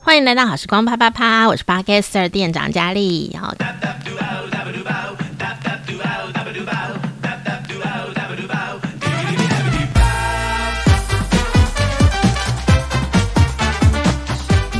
欢迎来到好时光啪啪啪，我是 Podcaster 店长佳丽。好，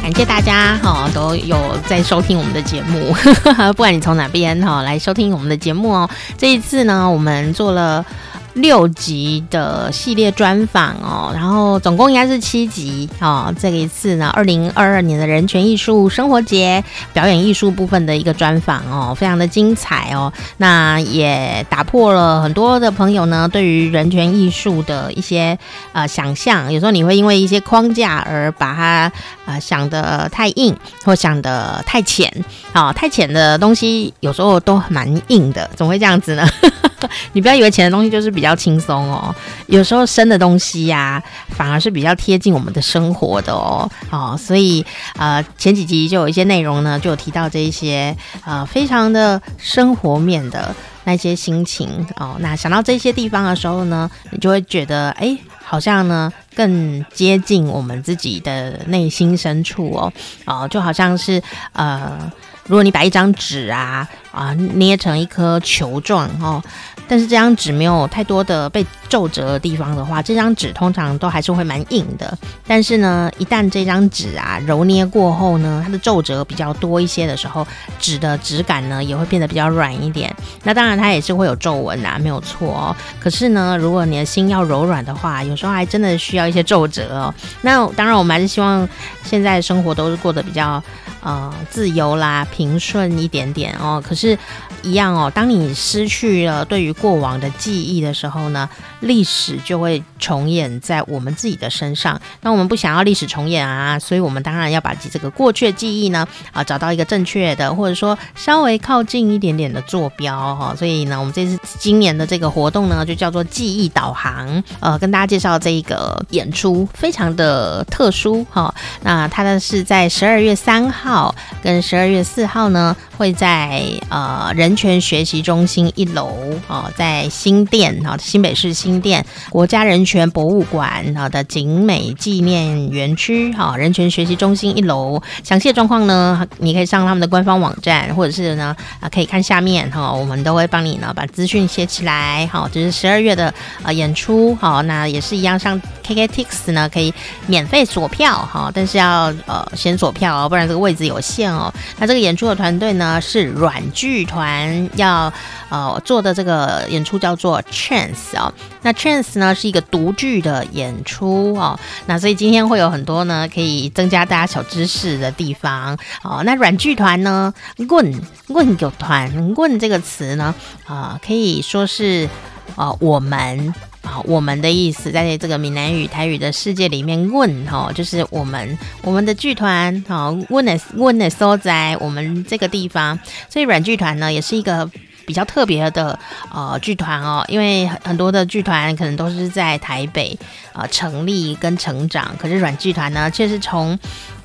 感谢大家哈，都有在收听我们的节目，不管你从哪边哈来收听我们的节目哦。这一次呢，我们做了。六集的系列专访哦，然后总共应该是七集哦。这一次呢，二零二二年的人权艺术生活节表演艺术部分的一个专访哦，非常的精彩哦。那也打破了很多的朋友呢对于人权艺术的一些呃想象。有时候你会因为一些框架而把它呃想得太硬，或想得太浅啊、太浅的东西有时候都蛮硬的，怎么会这样子呢？你不要以为浅的东西就是比较。轻松哦，有时候深的东西呀、反而是比较贴近我们的生活的哦，哦，所以呃前几集就有一些内容呢，就有提到这一些呃非常的生活面的那些心情哦，那想到这些地方的时候呢，你就会觉得哎，好像呢更接近我们自己的内心深处哦，哦，就好像是呃，如果你把一张纸啊啊捏成一颗球状哦。但是这张纸没有太多的被皱褶的地方的话，这张纸通常都还是会蛮硬的。但是呢，一旦这张纸啊揉捏过后呢，它的皱褶比较多一些的时候，纸的质感呢也会变得比较软一点。那当然它也是会有皱纹啊，没有错哦。可是呢，如果你的心要柔软的话，有时候还真的需要一些皱褶哦。那当然，我们还是希望现在生活都是过得比较呃自由啦、平顺一点点哦。可是，是一样哦，当你失去了对于过往的记忆的时候呢，历史就会重演在我们自己的身上。那我们不想要历史重演啊，所以我们当然要把这个过去的记忆呢，啊，找到一个正确的，或者说稍微靠近一点点的坐标哈。所以呢，我们这次今年的这个活动呢，就叫做记忆导航。呃，跟大家介绍这一个演出，非常的特殊哈。那它呢是在十二月三号跟十二月四号呢，会在呃人权学习中心一楼啊。在新店啊，新北市新店国家人权博物馆啊的景美纪念园区哈，人权学习中心一楼，详细的状况呢，你可以上他们的官方网站，或者是呢啊，可以看下面哈，我们都会帮你呢把资讯写起来。好，这是十二月的呃演出，好，那也是一样上 KKTIX 呢可以免费锁票哈，但是要呃先锁票哦，不然这个位置有限哦。那这个演出的团队呢是软剧团要呃做的这个。演出叫做 Chance 哦，那 Chance 呢是一个独剧的演出哦，那所以今天会有很多呢可以增加大家小知识的地方哦。那软剧团呢，阮阮剧团，阮这个词呢啊、可以说是啊、我们啊、我们的意思，在这个闽南语台语的世界里面，问哈就是我们我们的剧团好，问的问的所在，我们这个地方，所以软剧团呢也是一个。比较特别的呃剧团哦，因为很多的剧团可能都是在台北呃成立跟成长，可是软剧团呢却是从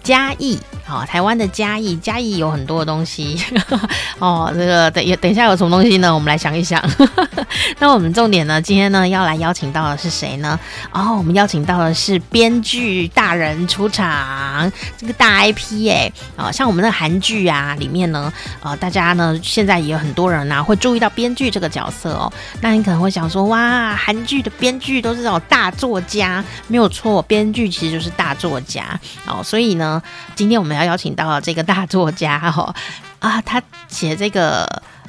嘉义，好，台湾的嘉义，嘉义有很多的东西 哦。这个等等一下有什么东西呢？我们来想一想。那我们重点呢，今天呢要来邀请到的是谁呢？哦，我们邀请到的是编剧大人出场，这个大 IP 哎，啊，像我们的韩剧啊里面呢，呃，大家呢现在也有很多人呐、会注意到编剧这个角色哦。那你可能会想说，哇，韩剧的编剧都是这种大作家，没有错，编剧其实就是大作家哦。所以呢。今天我们要邀请到这个大作家哈啊，他写这个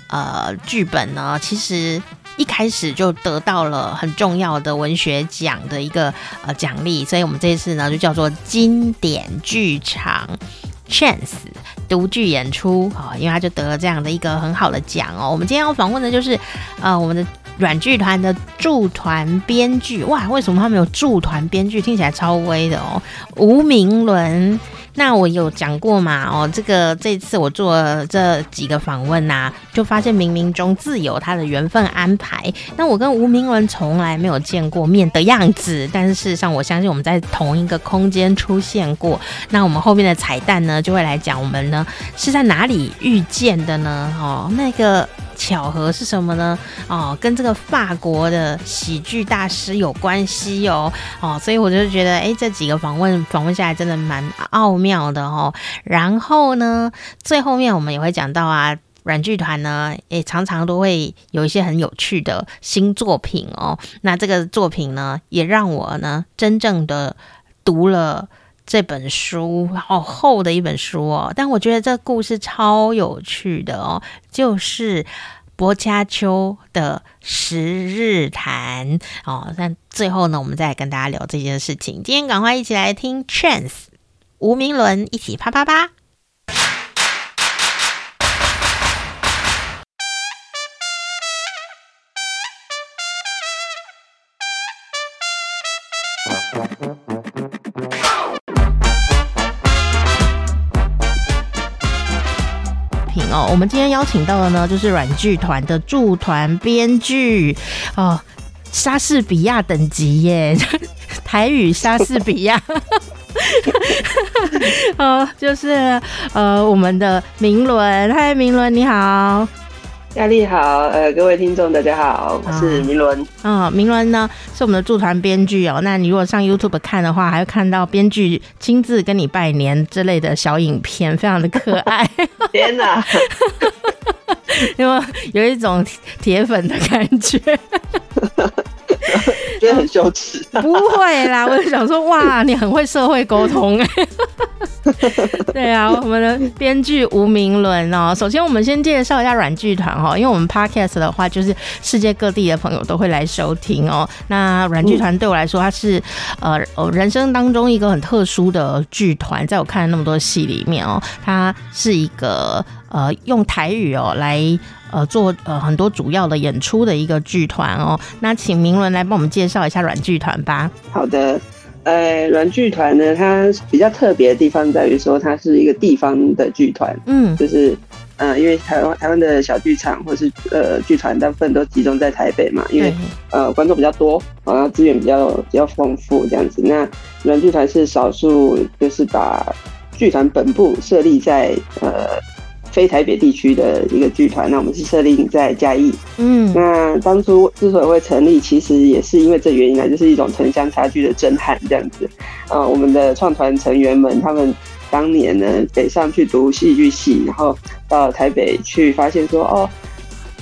呃剧本呢，其实一开始就得到了很重要的文学奖的一个呃奖励，所以我们这次呢就叫做经典剧场 Chance 独剧演出啊，因为他就得了这样的一个很好的奖哦。我们今天要访问的就是呃我们的。软剧团的驻团编剧哇，为什么他们有驻团编剧？听起来超威的哦。吴明伦，那我有讲过嘛？哦，这个这次我做这几个访问呐、就发现冥冥中自有他的缘分安排。那我跟吴明伦从来没有见过面的样子，但是事实上，我相信我们在同一个空间出现过。那我们后面的彩蛋呢，就会来讲我们呢是在哪里遇见的呢？哦，那个。巧合是什么呢？哦，跟这个法国的喜剧大师有关系哦。哦，所以我就觉得，哎，这几个访问访问下来真的蛮奥妙的哦。然后呢，最后面我们也会讲到啊。软剧团呢，也常常都会有一些很有趣的新作品哦。那这个作品呢，也让我呢真正的读了这本书，好厚的一本书哦。但我觉得这故事超有趣的哦，就是薄伽丘的《十日谈》哦。那最后呢，我们再跟大家聊这件事情。今天赶快一起来听 Chance 吴明伦一起啪啪啪。哦，我们今天邀请到的呢，就是软剧团的驻团编剧哦，莎士比亚等级耶，台语莎士比亚，哦，就是呃，我们的明伦，嗨，明伦你好。亚丽好，呃，各位听众大家好，我是明伦。嗯、哦，明伦呢是我们的驻团编剧哦。那你如果上 YouTube 看的话，还会看到编剧亲自跟你拜年之类的小影片，非常的可爱。天哪，因为有一种铁粉的感觉。觉得很羞耻，不会啦，我就想说，哇，你很会社会沟通哎。对啊，我们的编剧吴明伦哦。首先，我们先介绍一下软剧团哈，因为我们 Podcast 的话，就是世界各地的朋友都会来收听哦。那软剧团对我来说，它是呃人生当中一个很特殊的剧团，在我看了那么多戏里面哦，它是一个呃用台语哦来。呃，做呃很多主要的演出的一个剧团哦，那请明伦来帮我们介绍一下软剧团吧。好的，呃，软剧团呢，它比较特别的地方在于说，它是一个地方的剧团，嗯，就是呃，因为台湾台湾的小剧场或是呃剧团大部分都集中在台北嘛，因为呃观众比较多，然后资源比较比较丰富这样子。那软剧团是少数，就是把剧团本部设立在呃。非台北地区的一个剧团，那我们是设立在嘉义。嗯，那当初之所以会成立，其实也是因为这原因呢，就是一种城乡差距的震撼这样子。呃，我们的创团成员们，他们当年呢北上去读戏剧系，然后到台北去发现说，哦，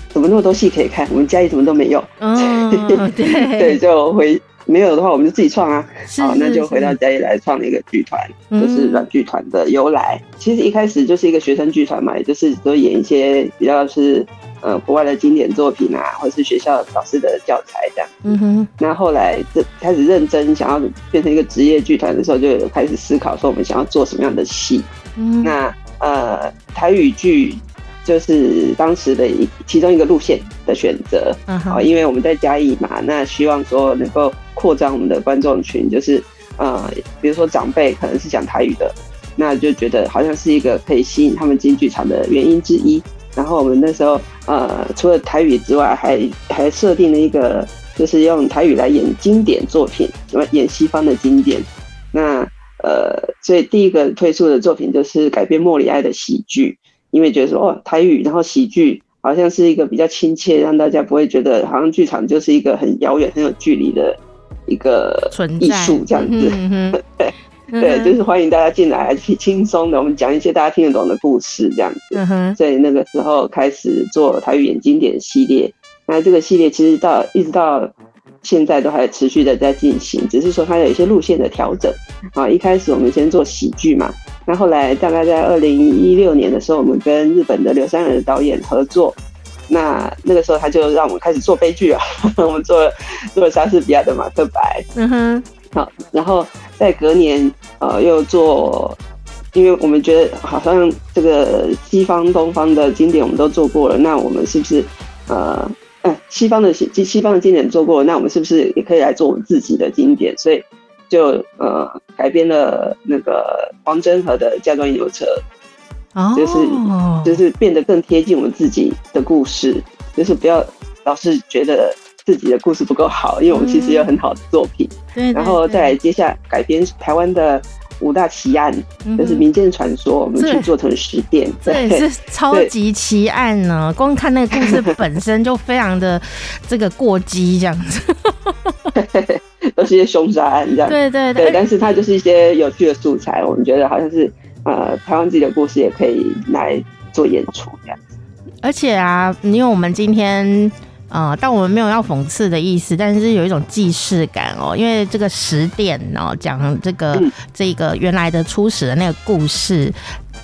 怎么那么多戏可以看？我们嘉义什么都没有。嗯，对，对，就回。没有的话，我们就自己创啊！好，那就回到嘉义来创了一个剧团，就是软剧团的由来。其实一开始就是一个学生剧团嘛，也就是都演一些比较是呃国外的经典作品啊，或者是学校老师的教材这样。嗯哼。那后来这开始认真想要变成一个职业剧团的时候，就有开始思考说我们想要做什么样的戏。嗯。那呃台语剧。就是当时的一其中一个路线的选择，啊、uh，huh. 因为我们在嘉义嘛，那希望说能够扩张我们的观众群，就是呃，比如说长辈可能是讲台语的，那就觉得好像是一个可以吸引他们进剧场的原因之一。然后我们那时候呃，除了台语之外，还还设定了一个，就是用台语来演经典作品，什么演西方的经典。那呃，所以第一个推出的作品就是改编莫里哀的喜剧。因为觉得说哦，台语然后喜剧好像是一个比较亲切，让大家不会觉得好像剧场就是一个很遥远、很有距离的一个艺术这样子。嗯、对对，就是欢迎大家进来，挺轻松的。我们讲一些大家听得懂的故事这样子。嗯、所以那个时候开始做台语演经典系列，那这个系列其实到一直到现在都还持续的在进行，只是说它有一些路线的调整啊。一开始我们先做喜剧嘛。那后来大概在二零一六年的时候，我们跟日本的刘三仁导演合作，那那个时候他就让我们开始做悲剧了，我们做了做了莎士比亚的《马克白》。嗯哼，好，然后在隔年呃又做，因为我们觉得好像这个西方、东方的经典我们都做过了，那我们是不是呃，哎，西方的西西方的经典做过了，那我们是不是也可以来做我们自己的经典？所以。就呃改编了那个黄真和的《嫁妆吟游车》，哦，就是就是变得更贴近我们自己的故事，就是不要老是觉得自己的故事不够好，因为我们其实有很好的作品。嗯、然后再来接下来改编台湾的五大奇案，嗯、就是民间传说，我们去做成实验，这也是超级奇案呢。光看那个故事本身就非常的这个过激，这样子，都是一些凶杀案这样。对对对，对，但是它就是一些有趣的素材，我们觉得好像是呃，台湾自己的故事也可以来做演出这样子。而且啊，因为我们今天。呃，但我们没有要讽刺的意思，但是有一种既视感哦，因为这个十点哦，讲这个、嗯、这个原来的初始的那个故事，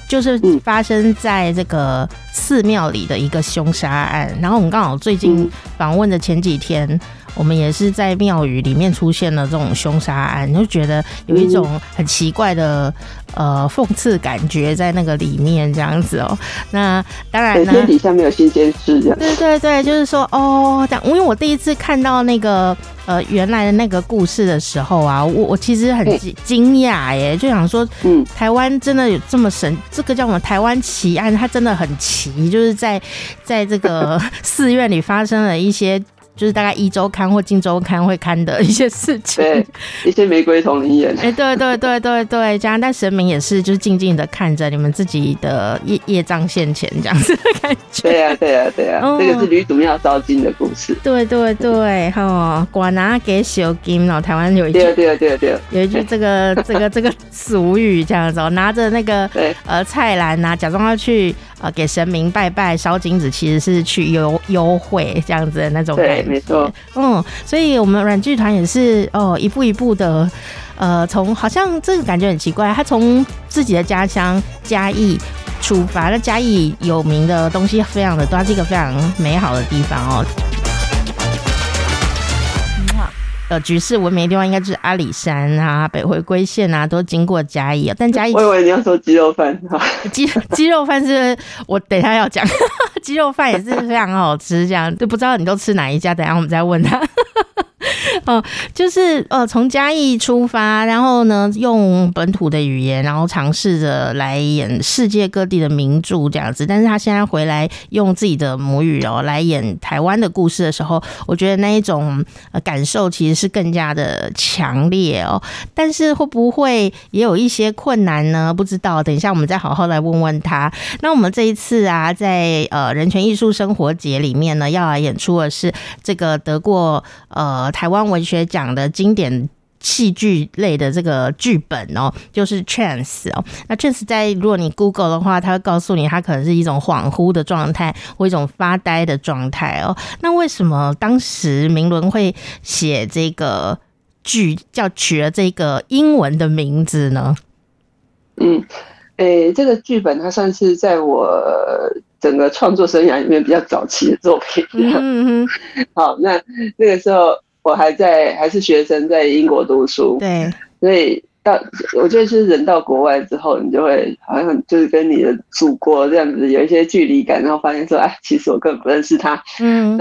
就是发生在这个寺庙里的一个凶杀案。然后我们刚好最近访问的前几天。我们也是在庙宇里面出现了这种凶杀案，就觉得有一种很奇怪的呃讽刺感觉在那个里面这样子哦、喔。那当然呢，天底下没有新鲜事这样。对对对，就是说哦，这样，因为我第一次看到那个呃原来的那个故事的时候啊，我我其实很惊讶耶，就想说，嗯，台湾真的有这么神？这个叫什么？台湾奇案，它真的很奇，就是在在这个 寺院里发生了一些。就是大概一周刊或近周刊会刊的一些事情，对，一些玫瑰瞳铃眼，哎，对对对对对，这样，但神明也是就是静静的看着你们自己的业业障现前这样子的感觉。对呀、啊、对呀、啊、对呀、啊，这、哦、个是吕祖庙烧金的故事。对对对，哈，管拿给小金哦，台湾有一句，对对对对，有一句这个这个这个俗语这样子哦，拿着那个呃菜篮啊，假装要去。呃，给神明拜拜烧金子，其实是去优优惠这样子的那种感觉。对，没错。嗯，所以我们软剧团也是哦，一步一步的，呃，从好像这个感觉很奇怪，他从自己的家乡嘉义出发，那嘉义有名的东西非常的多，是一个非常美好的地方哦。呃，举世闻名的地方应该就是阿里山啊、北回归线啊，都经过嘉义啊。但嘉义，我以为你要说鸡肉饭，鸡鸡肉饭是我等一下要讲，鸡肉饭也是非常好吃，这样就不知道你都吃哪一家，等一下我们再问他。哦，就是呃，从嘉义出发，然后呢，用本土的语言，然后尝试着来演世界各地的名著这样子。但是他现在回来用自己的母语哦来演台湾的故事的时候，我觉得那一种感受其实是更加的强烈哦。但是会不会也有一些困难呢？不知道，等一下我们再好好来问问他。那我们这一次啊，在呃人权艺术生活节里面呢，要来演出的是这个得过呃台湾文学奖的经典戏剧类的这个剧本哦，就是 trance 哦。那 trance 在如果你 Google 的话，它会告诉你，它可能是一种恍惚的状态或一种发呆的状态哦。那为什么当时明伦会写这个剧，叫取了这个英文的名字呢？嗯，诶、欸，这个剧本它算是在我整个创作生涯里面比较早期的作品。嗯嗯。好，那那个时候。我还在还是学生，在英国读书，对，所以到我觉得就是人到国外之后，你就会好像就是跟你的祖国这样子有一些距离感，然后发现说，哎，其实我根本不认识他。嗯，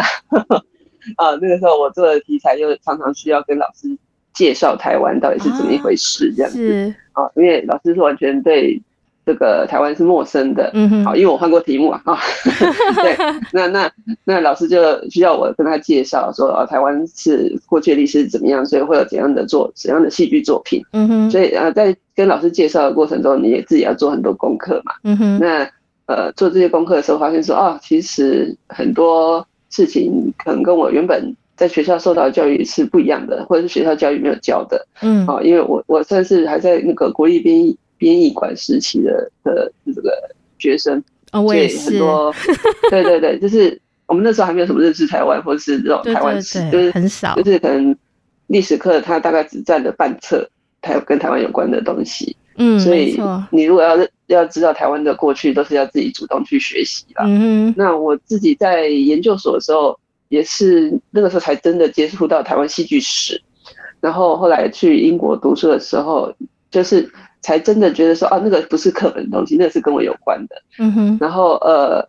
啊，那个时候我做的题材就常常需要跟老师介绍台湾到底是怎么一回事，这样子啊，因为老师是完全对。这个台湾是陌生的，嗯哼，好，因为我换过题目啊，哈，对，那那那老师就需要我跟他介绍说，啊，台湾是过去的历史是怎么样，所以会有怎样的作怎样的戏剧作品，嗯哼，所以啊，在跟老师介绍的过程中，你也自己要做很多功课嘛，嗯哼，那呃，做这些功课的时候，发现说，啊，其实很多事情可能跟我原本在学校受到的教育是不一样的，或者是学校教育没有教的，嗯，好，因为我我算是还在那个国立编译。编译馆时期的的这个学生，哦，我也是。很多，对对对，就是我们那时候还没有什么认识台湾，或者是这种台湾史，就是很少，就是可能历史课它大概只占了半册，台跟台湾有关的东西。嗯，所以你如果要要知道台湾的过去，都是要自己主动去学习啦。嗯哼，那我自己在研究所的时候，也是那个时候才真的接触到台湾戏剧史，然后后来去英国读书的时候，就是。才真的觉得说啊，那个不是课本的东西，那是跟我有关的。嗯哼。然后呃，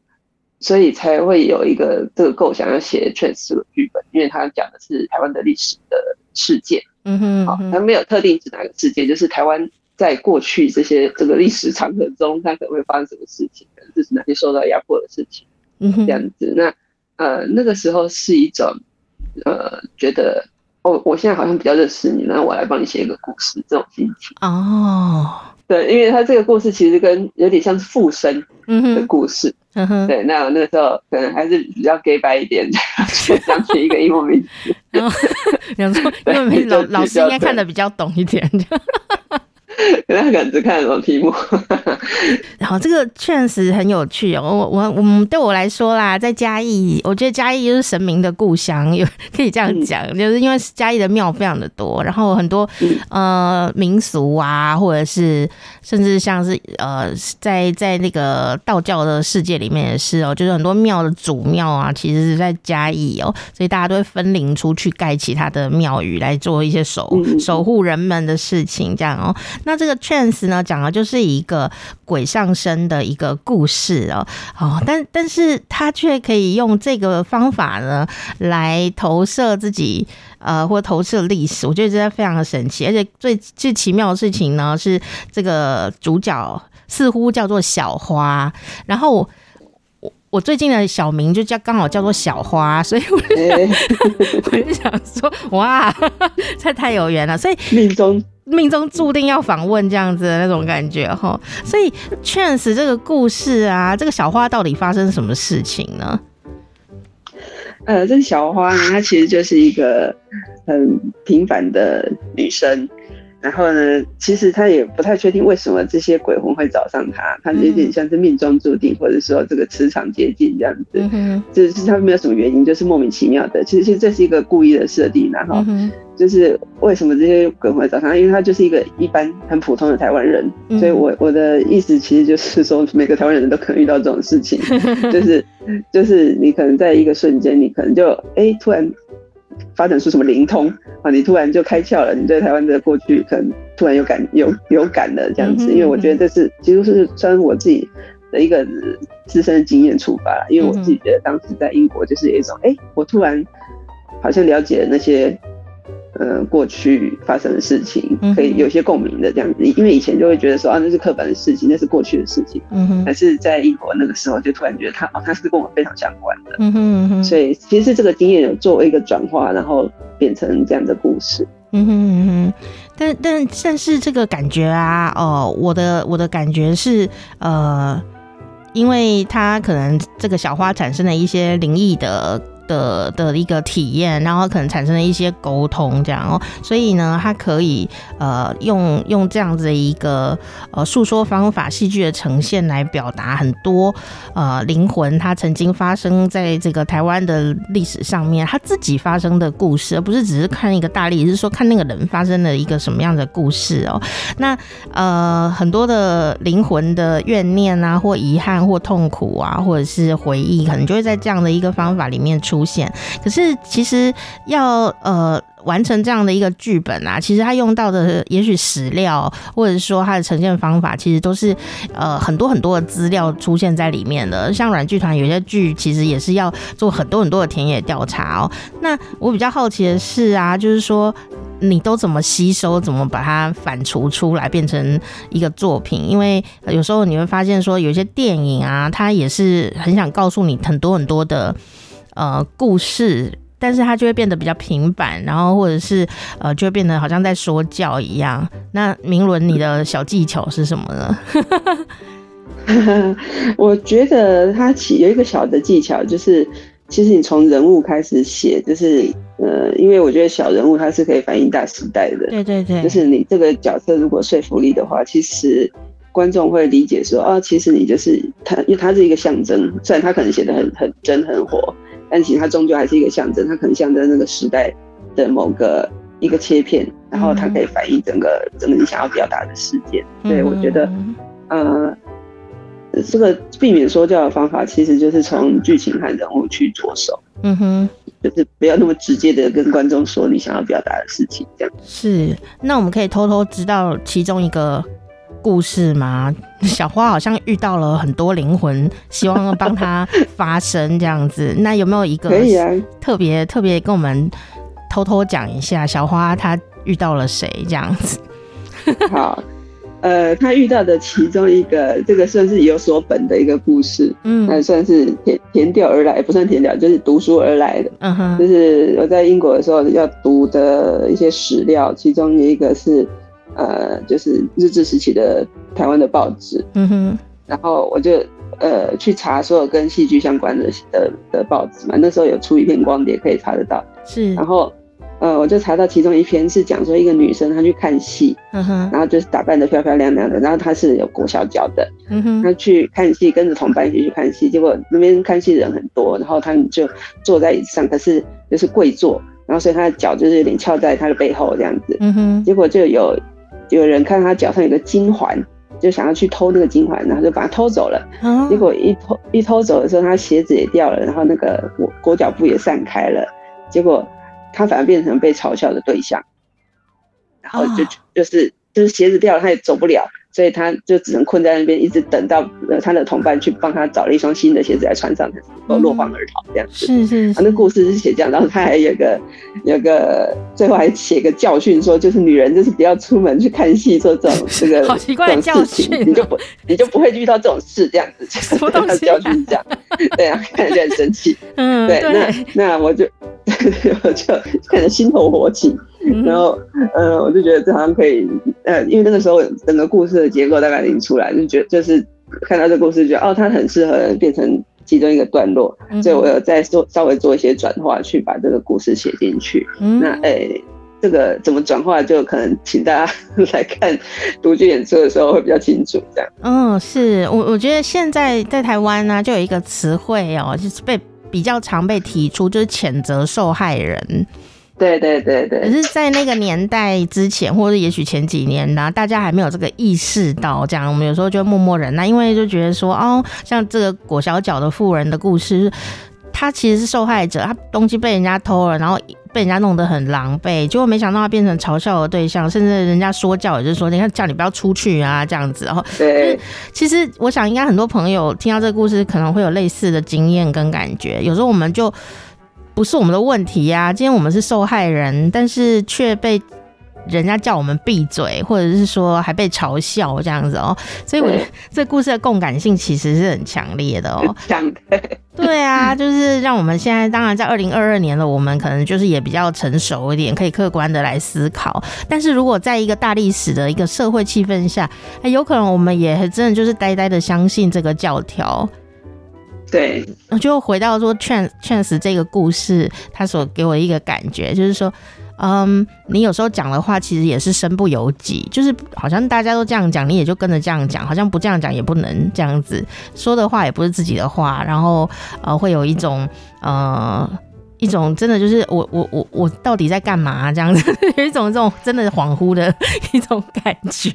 所以才会有一个这个构想要写 trance 这个剧本，因为他讲的是台湾的历史的事件。嗯哼。好，他没有特定指哪个事件，就是台湾在过去这些这个历史长河中，它可能会发生什么事情，可能就是哪些受到压迫的事情。嗯哼。这样子，那呃那个时候是一种呃觉得。哦，我现在好像比较认识你，那我来帮你写一个故事，这种心情。哦，对，因为他这个故事其实跟有点像是附身的故事。嗯哼，对，那我那个时候可能还是比较 gay 白一点，想取一个英文名字。然后，然后因为老老师应该看的比较懂一点。可能他可能只看什么题目，然后这个确实很有趣哦。我我我们对我来说啦，在嘉义，我觉得嘉义就是神明的故乡，有可以这样讲，嗯、就是因为嘉义的庙非常的多，然后很多、嗯、呃民俗啊，或者是甚至像是呃在在那个道教的世界里面也是哦，就是很多庙的主庙啊，其实是在嘉义哦，所以大家都会分灵出去盖其他的庙宇来做一些守守护人们的事情，这样哦。那这个 Chance 呢，讲的就是一个鬼上身的一个故事哦，哦，但但是他却可以用这个方法呢，来投射自己，呃，或投射历史，我觉得真的非常的神奇，而且最最奇妙的事情呢，是这个主角似乎叫做小花，然后我我最近的小名就叫刚好叫做小花，所以我就想，欸、我就想说，哇，这太有缘了，所以命中。命中注定要访问这样子的那种感觉哈，所以 Chance 这个故事啊，这个小花到底发生什么事情呢？呃，这个小花呢，她其实就是一个很平凡的女生。然后呢，其实他也不太确定为什么这些鬼魂会找上他，他有点像是命中注定，或者说这个磁场接近这样子，嗯、哼就是他没有什么原因，就是莫名其妙的。其实，其实这是一个故意的设定，然后就是为什么这些鬼魂会找上他，因为他就是一个一般很普通的台湾人。嗯、所以我我的意思其实就是说，每个台湾人都可能遇到这种事情，就是就是你可能在一个瞬间，你可能就哎、欸、突然。发展出什么灵通啊？你突然就开窍了，你对台湾的过去可能突然有感有 有感了这样子。因为我觉得这是其实是从我自己的一个自身的经验出发，因为我自己觉得当时在英国就是有一种哎、欸，我突然好像了解了那些。呃，过去发生的事情可以有些共鸣的这样子，因为以前就会觉得说啊，那是刻板的事情，那是过去的事情。嗯哼。但是在英国那个时候，就突然觉得他哦，他是跟我非常相关的。嗯哼嗯哼。所以其实这个经验有作为一个转化，然后变成这样的故事。嗯哼嗯哼。但但但是这个感觉啊，哦，我的我的感觉是呃，因为他可能这个小花产生了一些灵异的。的的一个体验，然后可能产生了一些沟通，这样哦，所以呢，他可以呃用用这样子的一个呃诉说方法，戏剧的呈现来表达很多呃灵魂他曾经发生在这个台湾的历史上面，他自己发生的故事，而不是只是看一个大力，是说看那个人发生了一个什么样的故事哦。那呃很多的灵魂的怨念啊，或遗憾，或痛苦啊，或者是回忆，可能就会在这样的一个方法里面出。出现，可是其实要呃完成这样的一个剧本啊，其实他用到的也许史料，或者说他的呈现方法，其实都是呃很多很多的资料出现在里面的。像软剧团有些剧，其实也是要做很多很多的田野调查哦。那我比较好奇的是啊，就是说你都怎么吸收，怎么把它反刍出来变成一个作品？因为有时候你会发现说，有些电影啊，它也是很想告诉你很多很多的。呃，故事，但是它就会变得比较平板，然后或者是呃，就会变得好像在说教一样。那明伦，你的小技巧是什么呢？我觉得它起有一个小的技巧，就是其实你从人物开始写，就是呃，因为我觉得小人物他是可以反映大时代的。对对对，就是你这个角色如果说服力的话，其实观众会理解说，哦，其实你就是他，因为他是一个象征，虽然他可能写的很很真很活。但其实它终究还是一个象征，它可能象征那个时代的某个一个切片，然后它可以反映整个整个你想要表达的事件。对我觉得，呃，这个避免说教的方法，其实就是从剧情和人物去着手。嗯哼，就是不要那么直接的跟观众说你想要表达的事情，这样。是，那我们可以偷偷知道其中一个。故事吗？小花好像遇到了很多灵魂，希望帮他发声这样子。那有没有一个特别特别跟我们偷偷讲一下，小花她遇到了谁这样子？好，呃，她遇到的其中一个，这个算是有所本的一个故事，嗯，那算是填填调而来，不算填调，就是读书而来的，嗯哼，就是我在英国的时候要读的一些史料，其中一个是，呃，就是日治时期的台湾的报纸，嗯哼，然后我就呃去查所有跟戏剧相关的的的报纸嘛，那时候有出一片光碟可以查得到，是，然后。呃，我就查到其中一篇是讲说一个女生她去看戏，嗯哼，然后就是打扮得漂漂亮亮的，然后她是有裹小脚的，嗯哼，她去看戏，跟着同伴一起去看戏，结果那边看戏的人很多，然后他们就坐在椅子上，可是就是跪坐，然后所以她的脚就是有点翘在她的背后这样子，嗯哼，结果就有有人看他脚上有个金环，就想要去偷那个金环，然后就把它偷走了，嗯，结果一偷一偷走的时候，他鞋子也掉了，然后那个裹裹脚布也散开了，结果。他反而变成被嘲笑的对象，然后就就是就是鞋子掉了，他也走不了，所以他就只能困在那边，一直等到呃他的同伴去帮他找了一双新的鞋子来穿上，才能够落荒而逃这样子。是是是，那故事是写这样，然后他还有个有个最后还写个教训，说就是女人就是不要出门去看戏，做这种这个 好奇怪的教训，你就不你就不会遇到这种事这样子。什么东西？教训是这样，对啊，看着就很生气。嗯，对，那那我就。我就看着心头火起，然后，呃，我就觉得这好像可以，呃，因为那个时候整个故事的结构大概已经出来，就觉得就是看到这故事，觉得哦，它很适合变成其中一个段落，所以我有再做稍微做一些转化，去把这个故事写进去。那，哎、欸，这个怎么转化，就可能请大家 来看独剧演出的时候会比较清楚。这样，嗯，是我我觉得现在在台湾呢、啊，就有一个词汇哦，就是被。比较常被提出就是谴责受害人，对对对对。可是，在那个年代之前，或者也许前几年呢，大家还没有这个意识到这样。我们有时候就默默忍耐，因为就觉得说，哦，像这个裹小脚的妇人的故事。他其实是受害者，他东西被人家偷了，然后被人家弄得很狼狈，结果没想到他变成嘲笑的对象，甚至人家说教，也就是说，你看叫你不要出去啊，这样子。然后，对，其实我想应该很多朋友听到这个故事，可能会有类似的经验跟感觉。有时候我们就不是我们的问题呀，今天我们是受害人，但是却被。人家叫我们闭嘴，或者是说还被嘲笑这样子哦，所以我觉得这故事的共感性其实是很强烈的哦。强对，对啊，就是让我们现在当然在二零二二年了，我们可能就是也比较成熟一点，可以客观的来思考。但是如果在一个大历史的一个社会气氛下，欸，有可能我们也真的就是呆呆的相信这个教条。对，我就回到说 Chance Chance 这个故事，他所给我一个感觉就是说。嗯，你有时候讲的话其实也是身不由己，就是好像大家都这样讲，你也就跟着这样讲，好像不这样讲也不能这样子说的话也不是自己的话，然后呃会有一种呃一种真的就是我我我我到底在干嘛这样子，有一种这种真的恍惚的 一种感觉。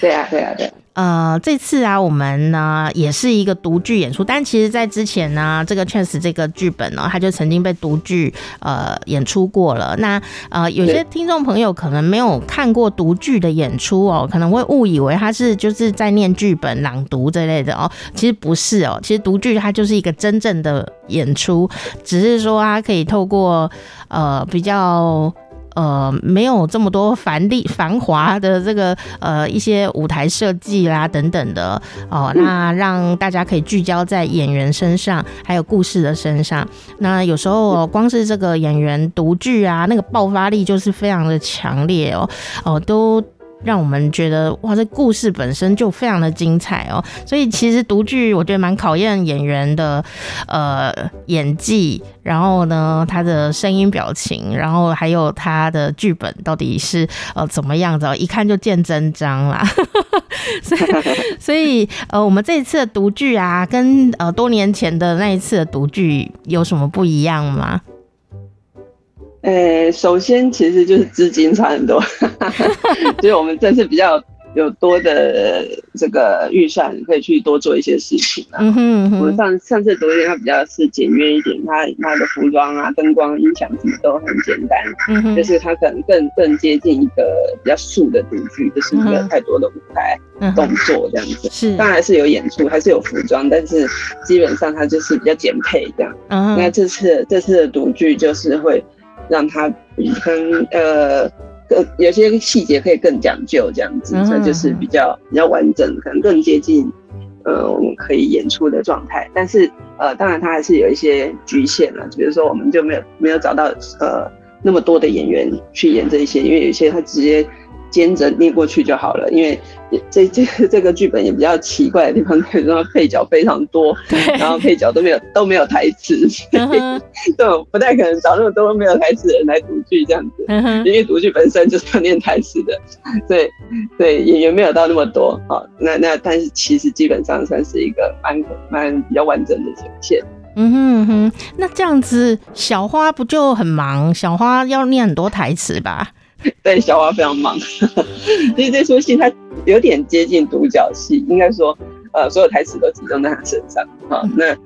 对啊，对啊，对。呃，这次啊，我们呢也是一个独剧演出，但其实，在之前呢，这个 Chance 这个剧本呢，它就曾经被独剧呃演出过了。那呃，有些听众朋友可能没有看过独剧的演出哦，可能会误以为他是就是在念剧本朗读这类的哦，其实不是哦，其实独剧它就是一个真正的演出，只是说它可以透过呃比较。呃，没有这么多繁丽繁华的这个呃一些舞台设计啦等等的哦，那让大家可以聚焦在演员身上，还有故事的身上。那有时候光是这个演员独剧啊，那个爆发力就是非常的强烈哦哦都。让我们觉得哇，这故事本身就非常的精彩哦，所以其实读剧我觉得蛮考验演员的呃演技，然后呢他的声音表情，然后还有他的剧本到底是呃怎么样子，一看就见真章啦。所以所以呃我们这一次的读剧啊，跟呃多年前的那一次的读剧有什么不一样吗？呃、欸，首先其实就是资金差很多，所以我们这次比较有多的这个预算，可以去多做一些事情啊。嗯哼，嗯哼，我们上上次读剧它比较是简约一点，它它的服装啊、灯光、音响什么都很简单，嗯哼，就是它可能更更接近一个比较素的独剧，就是没有太多的舞台动作这样子。是，当然还是有演出，还是有服装，但是基本上它就是比较简配这样。嗯，那这次这次的独剧就是会。让它很呃更有些细节可以更讲究这样子，所以就是比较比较完整，可能更接近呃我们可以演出的状态。但是呃，当然它还是有一些局限了，比如说我们就没有没有找到呃那么多的演员去演这一些，因为有些他直接。兼着念过去就好了，因为这这这个剧本也比较奇怪的地方，可以说配角非常多，然后配角都没有都没有台词，对、uh，这、种不太可能找那么多没有台词的人来读剧这样子，uh. 因为读剧本身就是要念台词的，所以对演员没有到那么多啊。那那但是其实基本上算是一个蛮蛮比较完整的呈现。嗯哼嗯哼，那这样子小花不就很忙？小花要念很多台词吧？对，小花非常忙，所以这出戏它有点接近独角戏，应该说，呃，所有台词都集中在他身上。好，那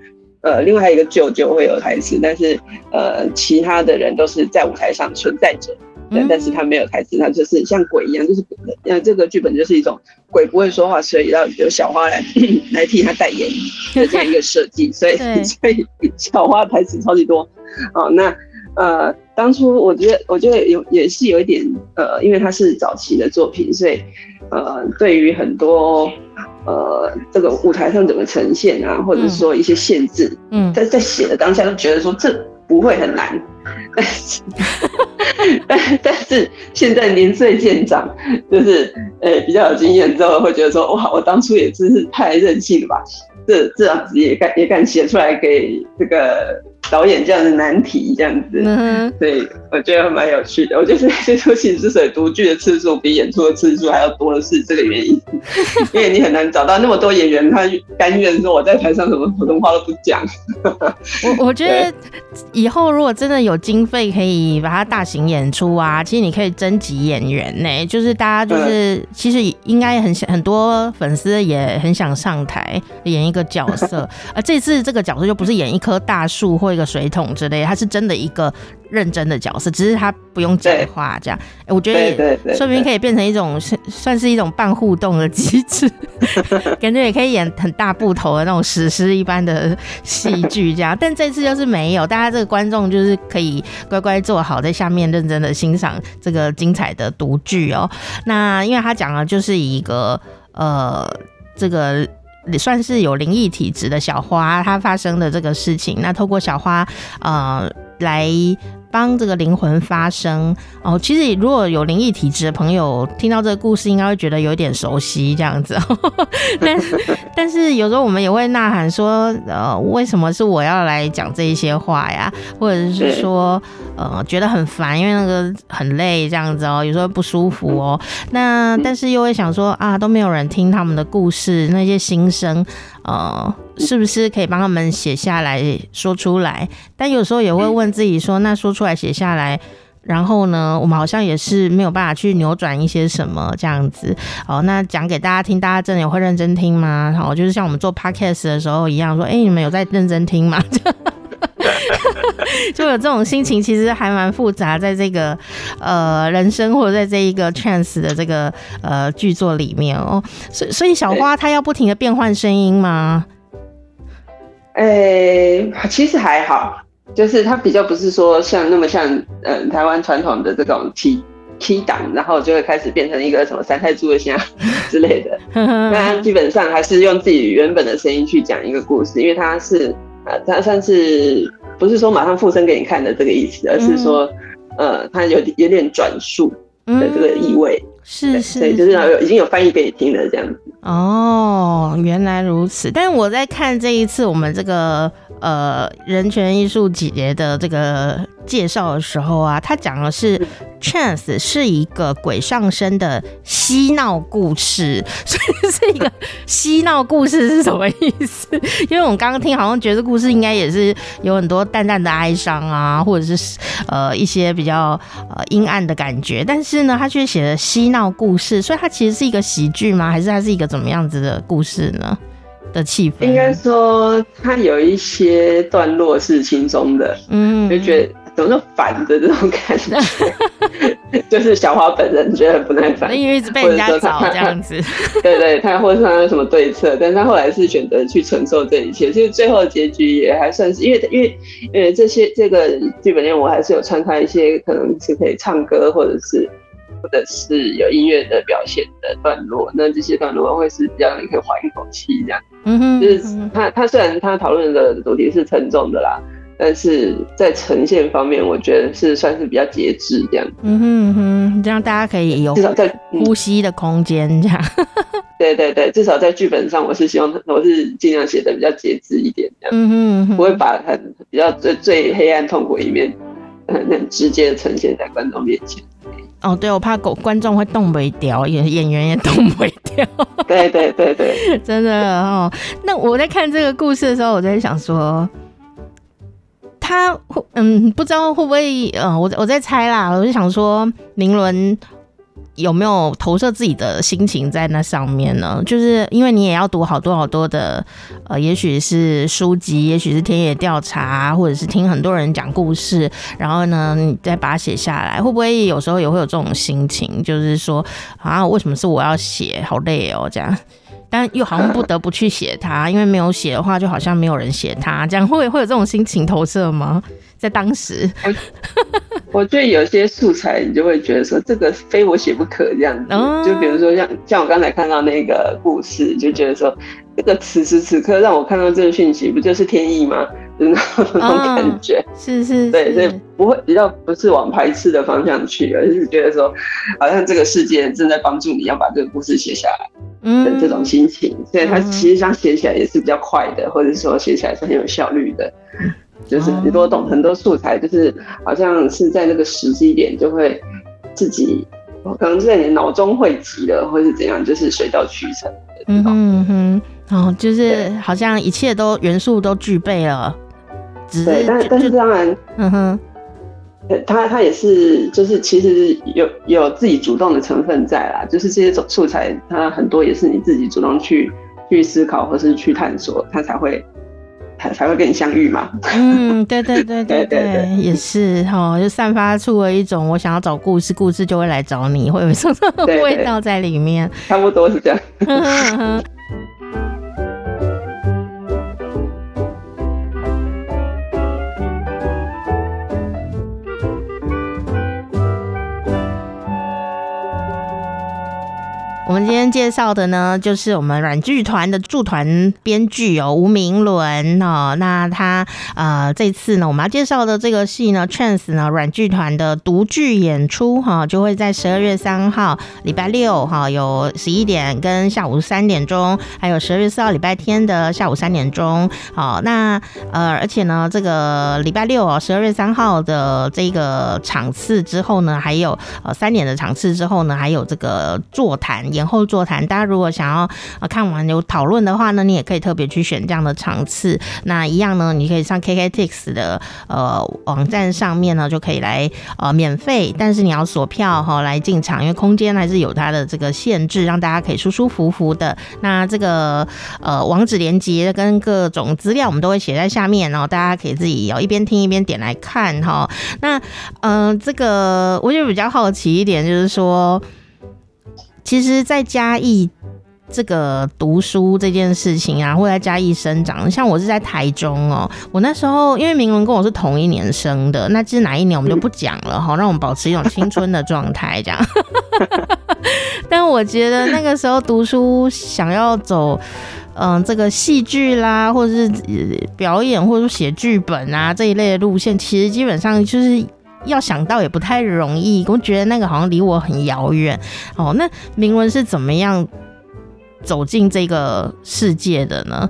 呃，另外还有一个舅舅会有台词，但是呃，其他的人都是在舞台上存在着，对，但是他没有台词，他就是像鬼一样，就是呃，这个剧本就是一种鬼不会说话，所以要由小花来来替他代言 的这样一个设计，所以所以小花台词超级多。好，那。呃，当初我觉得，我觉得有也是有一点，呃，因为它是早期的作品，所以，呃，对于很多，呃，这个舞台上怎么呈现啊，或者说一些限制，嗯，在在写的当下都觉得说这不会很难，但是，但但是现在年岁渐长，就是呃比较有经验之后，会觉得说哇，我当初也真是太任性了吧，这这样子也敢也敢写出来给这个。导演这样的难题，这样子，对，我觉得蛮有趣的。我觉得这出戏之所以读剧的次数比演出的次数还要多的是这个原因，因为你很难找到那么多演员，他甘愿说我在台上什么普通话都不讲。我我觉得以后如果真的有经费可以把它大型演出啊，其实你可以征集演员呢、欸，就是大家就是、嗯、其实应该很想很多粉丝也很想上台演一个角色，而这次这个角色就不是演一棵大树或一。个水桶之类，它是真的一个认真的角色，只是他不用讲话这样。对欸、我觉得说不定可以变成一种算是一种半互动的机制，感觉也可以演很大部头的那种史诗一般的戏剧这样。但这次就是没有，大家这个观众就是可以乖乖坐好，在下面认真的欣赏这个精彩的独剧哦。那因为他讲的就是一个呃这个。算是有灵异体质的小花，她发生的这个事情，那透过小花，呃，来。帮这个灵魂发声哦，其实如果有灵异体质的朋友听到这个故事，应该会觉得有点熟悉这样子。但 但是有时候我们也会呐喊说，呃，为什么是我要来讲这一些话呀？或者是说，呃，觉得很烦，因为那个很累这样子哦，有时候不舒服哦。那但是又会想说啊，都没有人听他们的故事，那些心声。呃，是不是可以帮他们写下来说出来？但有时候也会问自己说，那说出来写下来，然后呢，我们好像也是没有办法去扭转一些什么这样子。哦，那讲给大家听，大家真的也会认真听吗？好，就是像我们做 podcast 的时候一样，说，哎，你们有在认真听吗？就有这种心情，其实还蛮复杂，在这个呃人生或者在这一个 chance 的这个呃剧作里面哦，所以所以小花她要不停的变换声音吗？哎、欸，其实还好，就是它比较不是说像那么像嗯、呃、台湾传统的这种 key key 档，然后就会开始变成一个什么三太猪的像之类的，那基本上还是用自己原本的声音去讲一个故事，因为它是。啊，它算是不是说马上附身给你看的这个意思，而是说，嗯、呃，它有有点转述的这个意味，嗯、是是，对就是有已经有翻译给你听了这样子。哦，原来如此。但是我在看这一次我们这个呃人权艺术节的这个介绍的时候啊，他讲的是。Chance 是一个鬼上身的嬉闹故事，所以是一个嬉闹故事是什么意思？因为我们刚刚听好像觉得故事应该也是有很多淡淡的哀伤啊，或者是呃一些比较呃阴暗的感觉，但是呢，他却写了嬉闹故事，所以它其实是一个喜剧吗？还是它是一个怎么样子的故事呢？的气氛？应该说它有一些段落是轻松的，嗯，就觉得。有那种反的这种感觉，就是小花本人觉得很不耐烦，因为一直被人家找这样子。对对，他或者说他有什么对策，但他后来是选择去承受这一切。其实最后的结局也还算是，因为因为呃这些这个剧本里面我还是有穿插一些可能是可以唱歌或者是或者是有音乐的表现的段落，那这些段落会是比较你可以缓一口气这样。嗯哼，就是他他虽然他讨论的主题是沉重的啦。但是在呈现方面，我觉得是算是比较节制这样。嗯哼哼，这样大家可以有至少在呼吸的空间这样。对对对，至少在剧本上，我是希望我是尽量写的比较节制一点这样。嗯哼，不会把很比较最最黑暗痛苦一面很很直接的呈现在观众面前。哦，对，我怕狗观众会动不掉，演演员也动不掉。对对对对，真的哦。那我在看这个故事的时候，我在想说。他会嗯，不知道会不会呃，我我在猜啦，我就想说，林伦有没有投射自己的心情在那上面呢？就是因为你也要读好多好多的呃，也许是书籍，也许是田野调查，或者是听很多人讲故事，然后呢，你再把它写下来，会不会有时候也会有这种心情？就是说啊，为什么是我要写？好累哦，这样。但又好像不得不去写它，因为没有写的话，就好像没有人写它，这样会会有这种心情投射吗？在当时，我觉得有些素材你就会觉得说，这个非我写不可这样子。就比如说像像我刚才看到那个故事，就觉得说，这个此时此刻让我看到这个讯息，不就是天意吗？就 是那种感觉，是是，对，所以不会比较不是往排斥的方向去，而是觉得说，好像这个世界正在帮助你要把这个故事写下来。的这种心情，嗯、所以它其实上写起来也是比较快的，嗯、或者说写起来是很有效率的。就是你多懂很多素材，就是好像是在那个时机点就会自己可能是在你脑中汇集了，或是怎样，就是水到渠成。嗯哼哼，哦，就是好像一切都元素都具备了，只是对，但但是当然，嗯哼。他他也是，就是其实有有自己主动的成分在啦，就是这些素材，它很多也是你自己主动去去思考或是去探索，它才会才才会跟你相遇嘛。嗯，对对对对对，对，也是哈，就散发出了一种我想要找故事，故事就会来找你，会有什么 味道在里面？差不多是这样。我们今天介绍的呢，就是我们软剧团的驻团编剧哦吴明伦哦。那他呃这次呢，我们要介绍的这个戏呢，Chance 呢，软剧团的独剧演出哈，就会在十二月三号礼拜六哈，有十一点跟下午三点钟，还有十二月四号礼拜天的下午三点钟。好，那呃而且呢，这个礼拜六哦，十二月三号的这个场次之后呢，还有呃三点的场次之后呢，还有这个座谈前后座谈，大家如果想要呃看完有讨论的话呢，你也可以特别去选这样的场次。那一样呢，你可以上 KKTix 的呃网站上面呢，就可以来呃免费，但是你要锁票哈来进场，因为空间还是有它的这个限制，让大家可以舒舒服服的。那这个呃网址连接跟各种资料我们都会写在下面，然后大家可以自己要一边听一边点来看哈。那嗯、呃，这个我就比较好奇一点，就是说。其实，在嘉义这个读书这件事情啊，或在嘉义生长，像我是在台中哦。我那时候因为明伦跟我是同一年生的，那其实哪一年我们就不讲了哈，让我们保持一种青春的状态这样。但我觉得那个时候读书，想要走嗯这个戏剧啦，或者是表演，或者说写剧本啊这一类的路线，其实基本上就是。要想到也不太容易，我觉得那个好像离我很遥远哦。那明文是怎么样走进这个世界的呢？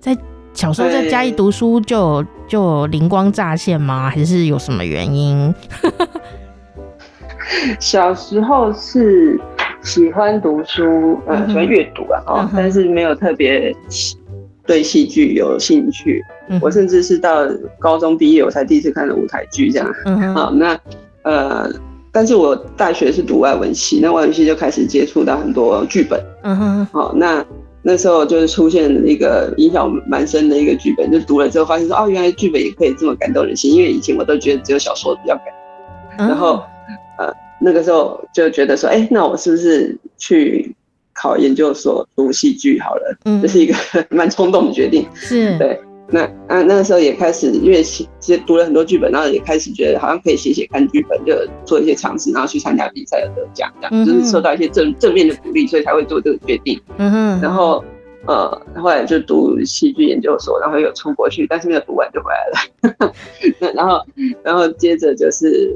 在小时候在家一读书就就灵光乍现吗？还是有什么原因？小时候是喜欢读书，呃，喜欢阅读啊，哦，嗯，但是没有特别对戏剧有兴趣。我甚至是到高中毕业，我才第一次看了舞台剧这样。嗯哼。好，那呃，但是我大学是读外文系，那外文系就开始接触到很多剧本。嗯哼。好，那那时候就是出现一个影响蛮深的一个剧本，就读了之后发现说，哦，原来剧本也可以这么感动人心。因为以前我都觉得只有小说比较感动。然后呃，那个时候就觉得说，哎，那我是不是去考研究所读戏剧好了？嗯。这是一个 蛮冲动的决定。是。对。那啊，那个时候也开始，因为写其实读了很多剧本，然后也开始觉得好像可以写写看剧本，就做一些尝试，然后去参加比赛有得奖，这样、嗯、就是受到一些正正面的鼓励，所以才会做这个决定。嗯哼。然后呃，后来就读戏剧研究所，然后又出国去，但是没有读完就回来了。那然后然后接着就是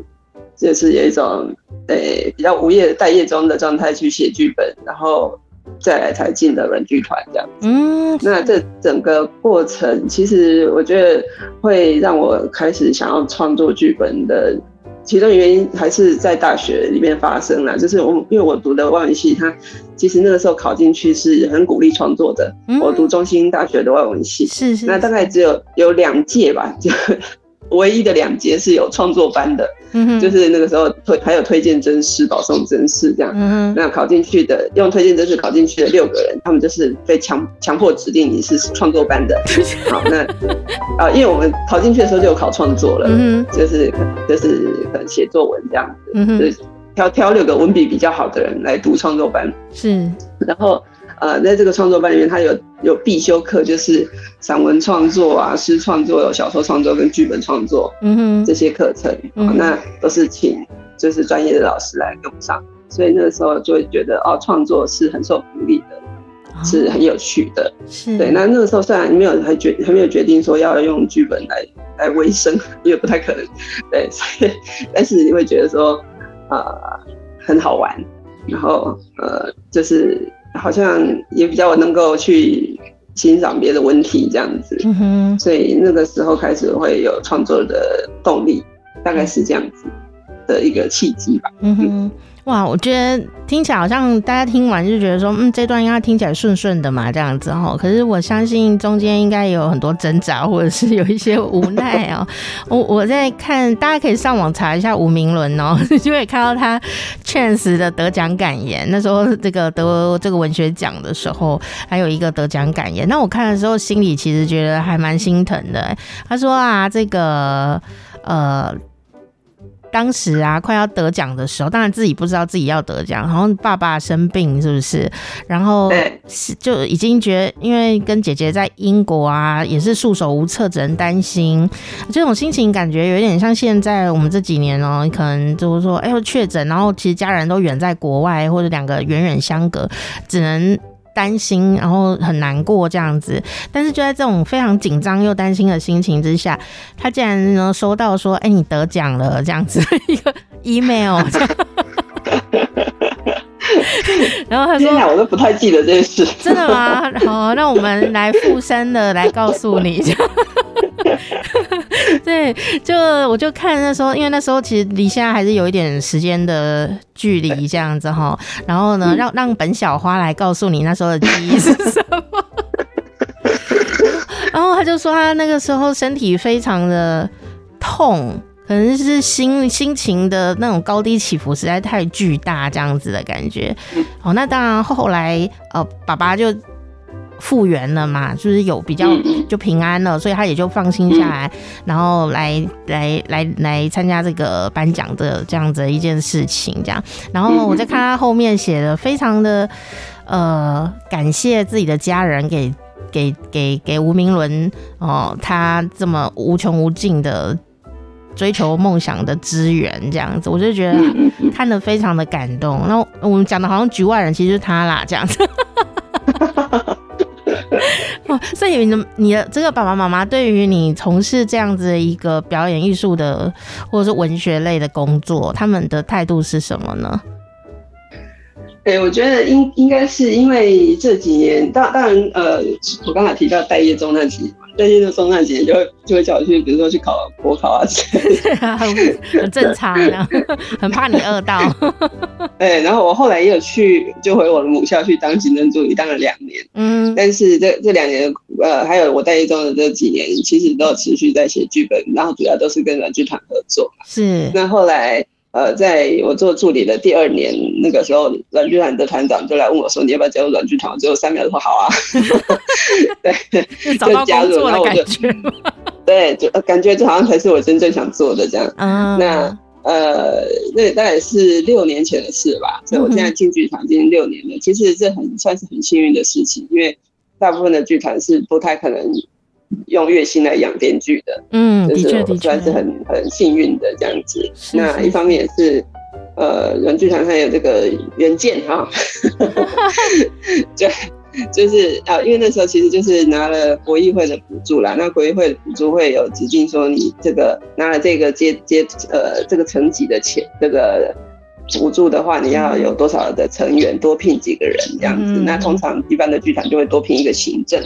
就是有一种呃比较无业待业中的状态去写剧本，然后。再来才进的软剧团这样子，嗯，那这整个过程，其实我觉得会让我开始想要创作剧本的其中原因，还是在大学里面发生了。就是我因为我读的外文系，它其实那个时候考进去是很鼓励创作的。我读中兴大学的外文系，是是，那大概只有有两届吧，就。唯一的两届是有创作班的，就是那个时候推还有推荐真试、保送真试这样，嗯哼，那考进去的用推荐真试考进去的六个人，他们就是被强强迫指定你是创作班的。好，那啊，因为我们考进去的时候就有考创作了，嗯，就是就是可能写作文这样子，嗯哼，就是挑挑六个文笔比较好的人来读创作班，是，然后。呃，在这个创作班里面，他有有必修课，就是散文创作啊、诗创作、有小说创作跟剧本创作，嗯哼，这些课程，嗯、那都是请就是专业的老师来给我们上，所以那个时候就会觉得哦，创作是很受鼓励的，哦，是很有趣的，是对。那那个时候虽然没有还决还没有决定说要用剧本来来维生，因为不太可能，对，所以但是你会觉得说啊、呃、很好玩，然后呃就是。好像也比较能够去欣赏别的文体这样子，嗯哼，所以那个时候开始会有创作的动力，大概是这样子的一个契机吧，嗯哼。哇，我觉得听起来好像大家听完就觉得说，嗯，这段应该听起来顺顺的嘛，这样子哈。可是我相信中间应该有很多挣扎，或者是有一些无奈哦。我我在看，大家可以上网查一下吴明伦哦，就会看到他确实的得奖感言。那时候这个得这个文学奖的时候，还有一个得奖感言。那我看的时候，心里其实觉得还蛮心疼的。他说啊，这个呃。当时啊，快要得奖的时候，当然自己不知道自己要得奖，然后爸爸生病，是不是？然后是就已经觉得，因为跟姐姐在英国啊，也是束手无策，只能担心。这种心情感觉有点像现在我们这几年哦，可能就是说，哎呦确诊，然后其实家人都远在国外，或者两个远远相隔，只能。担心，然后很难过这样子，但是就在这种非常紧张又担心的心情之下，他竟然能收到说：“哎、你得奖了。”这样子一个 email。然后他说：“我都不太记得这件事，真的吗？好，那我们来附身的来告诉你。”对，就我就看那时候，因为那时候其实离现在还是有一点时间的距离这样子哈。然后呢，让让本小花来告诉你那时候的记忆是什么。然后他就说他那个时候身体非常的痛。可能是心心情的那种高低起伏实在太巨大，这样子的感觉。哦，那当然后来呃，爸爸就复原了嘛，就是有比较就平安了，所以他也就放心下来，然后来来来来参加这个颁奖的这样子的一件事情，这样。然后我再看他后面写的，非常的呃，感谢自己的家人给给给给吴明伦哦，他这么无穷无尽的。追求梦想的资源，这样子，我就觉得 看得非常的感动。那我们讲的好像局外人，其实是他啦，这样子。哦，所以你的你的这个爸爸妈妈对于你从事这样子的一个表演艺术的，或者是文学类的工作，他们的态度是什么呢？对、欸，我觉得应应该是因为这几年，当当然，呃，我刚才提到待业中那几年嘛，待业中那几年就会就会叫我去，比如说去考国考啊之类的，很 很正常的，很怕你饿到。对，然后我后来也有去，就回我的母校去当行政助理，当了两年。嗯，但是这这两年，呃，还有我在一中的这几年，其实都有持续在写剧本，然后主要都是跟软剧团合作。是，那后来。呃，在我做助理的第二年，那个时候，软剧团的团长就来问我说：“你要不要加入软剧团？”我只有三秒说：“好啊。”对，就加入，然后我就 对，就感觉这好像才是我真正想做的这样。嗯、那呃，那大概是六年前的事吧。所以我现在进剧团已经六年了，嗯、其实这很算是很幸运的事情，因为大部分的剧团是不太可能用月薪来养编剧的，嗯，的确的确，算是很很幸运的这样子。那一方面也是，呃，人剧团上有这个原件哈，就就是啊，因为那时候其实就是拿了国议会的补助啦，那国议会的补助会有指定说你这个拿了这个阶阶呃这个层级的钱这个。补助的话，你要有多少的成员，多聘几个人这样子。嗯、那通常一般的剧团就会多聘一个行政，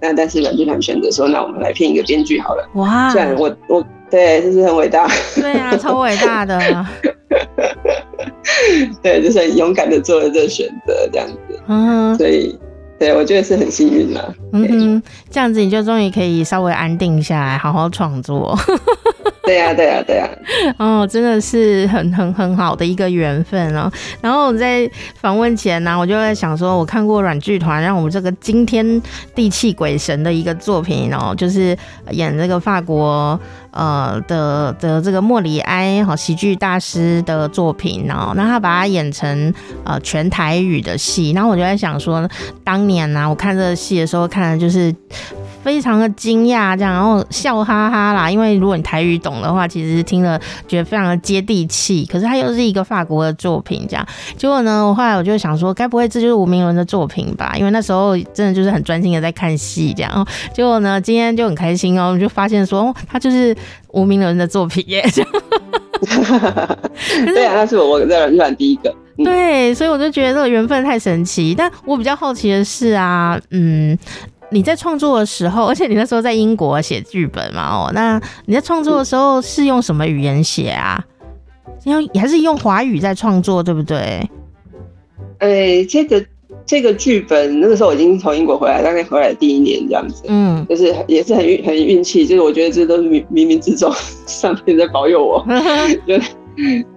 那但是软剧团选择说，那我们来聘一个编剧好了。哇！虽然我我对，这是很伟大。对啊，超伟大的。对，就是很勇敢的做了这个选择，这样子。嗯，所以对我觉得是很幸运啦。嗯哼，这样子你就终于可以稍微安定下来，好好创作。对呀、啊，对呀、啊，对呀、啊，哦，真的是很很很好的一个缘分哦。然后我在访问前呢、啊，我就在想说，我看过软剧团让我们这个惊天地泣鬼神的一个作品哦，就是演这个法国呃的的这个莫里埃哈喜剧大师的作品哦，那他把它演成呃全台语的戏，然后我就在想说，当年呢、我看这个戏的时候看的就是。非常的惊讶，这样，然后笑哈哈啦。因为如果你台语懂的话，其实听了觉得非常的接地气。可是它又是一个法国的作品，这样。结果呢，我后来我就想说，该不会这就是吴明伦的作品吧？因为那时候真的就是很专心的在看戏，这样。结果呢，今天就很开心哦，我们就发现说，哦，他就是吴明伦的作品耶。对啊，那是我我在软剧团第一个。嗯、对，所以我就觉得这个缘分太神奇。但我比较好奇的是啊，嗯。你在创作的时候，而且你那时候在英国写剧本嘛？哦，那你在创作的时候是用什么语言写啊？用还是用华语在创作，对不对？哎、欸，这个这个剧本那个时候我已经从英国回来，大概回来第一年这样子，嗯，就是也是很运很运气，就是我觉得这都是冥冥冥之中上天在保佑我，就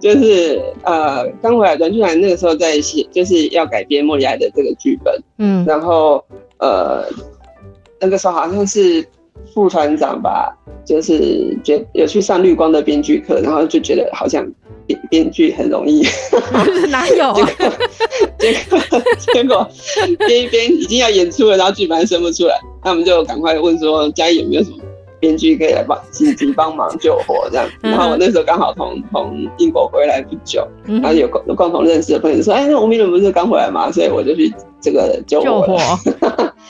就是呃刚回来软剧团那个时候在写，就是要改编莫里哀的这个剧本，嗯，然后呃。那个时候好像是副团长吧，就是觉有去上绿光的编剧课，然后就觉得好像编编剧很容易，哪有啊？结果 结果编一编已经要演出了，然后剧本生不出来，那我们就赶快问说家里有没有什么编剧可以来帮紧急帮忙救火这样。然后我那时候刚好从从英国回来不久，然后有共共同认识的朋友说，哎，那吴明伦不是刚回来吗？所以我就去这个救火。救火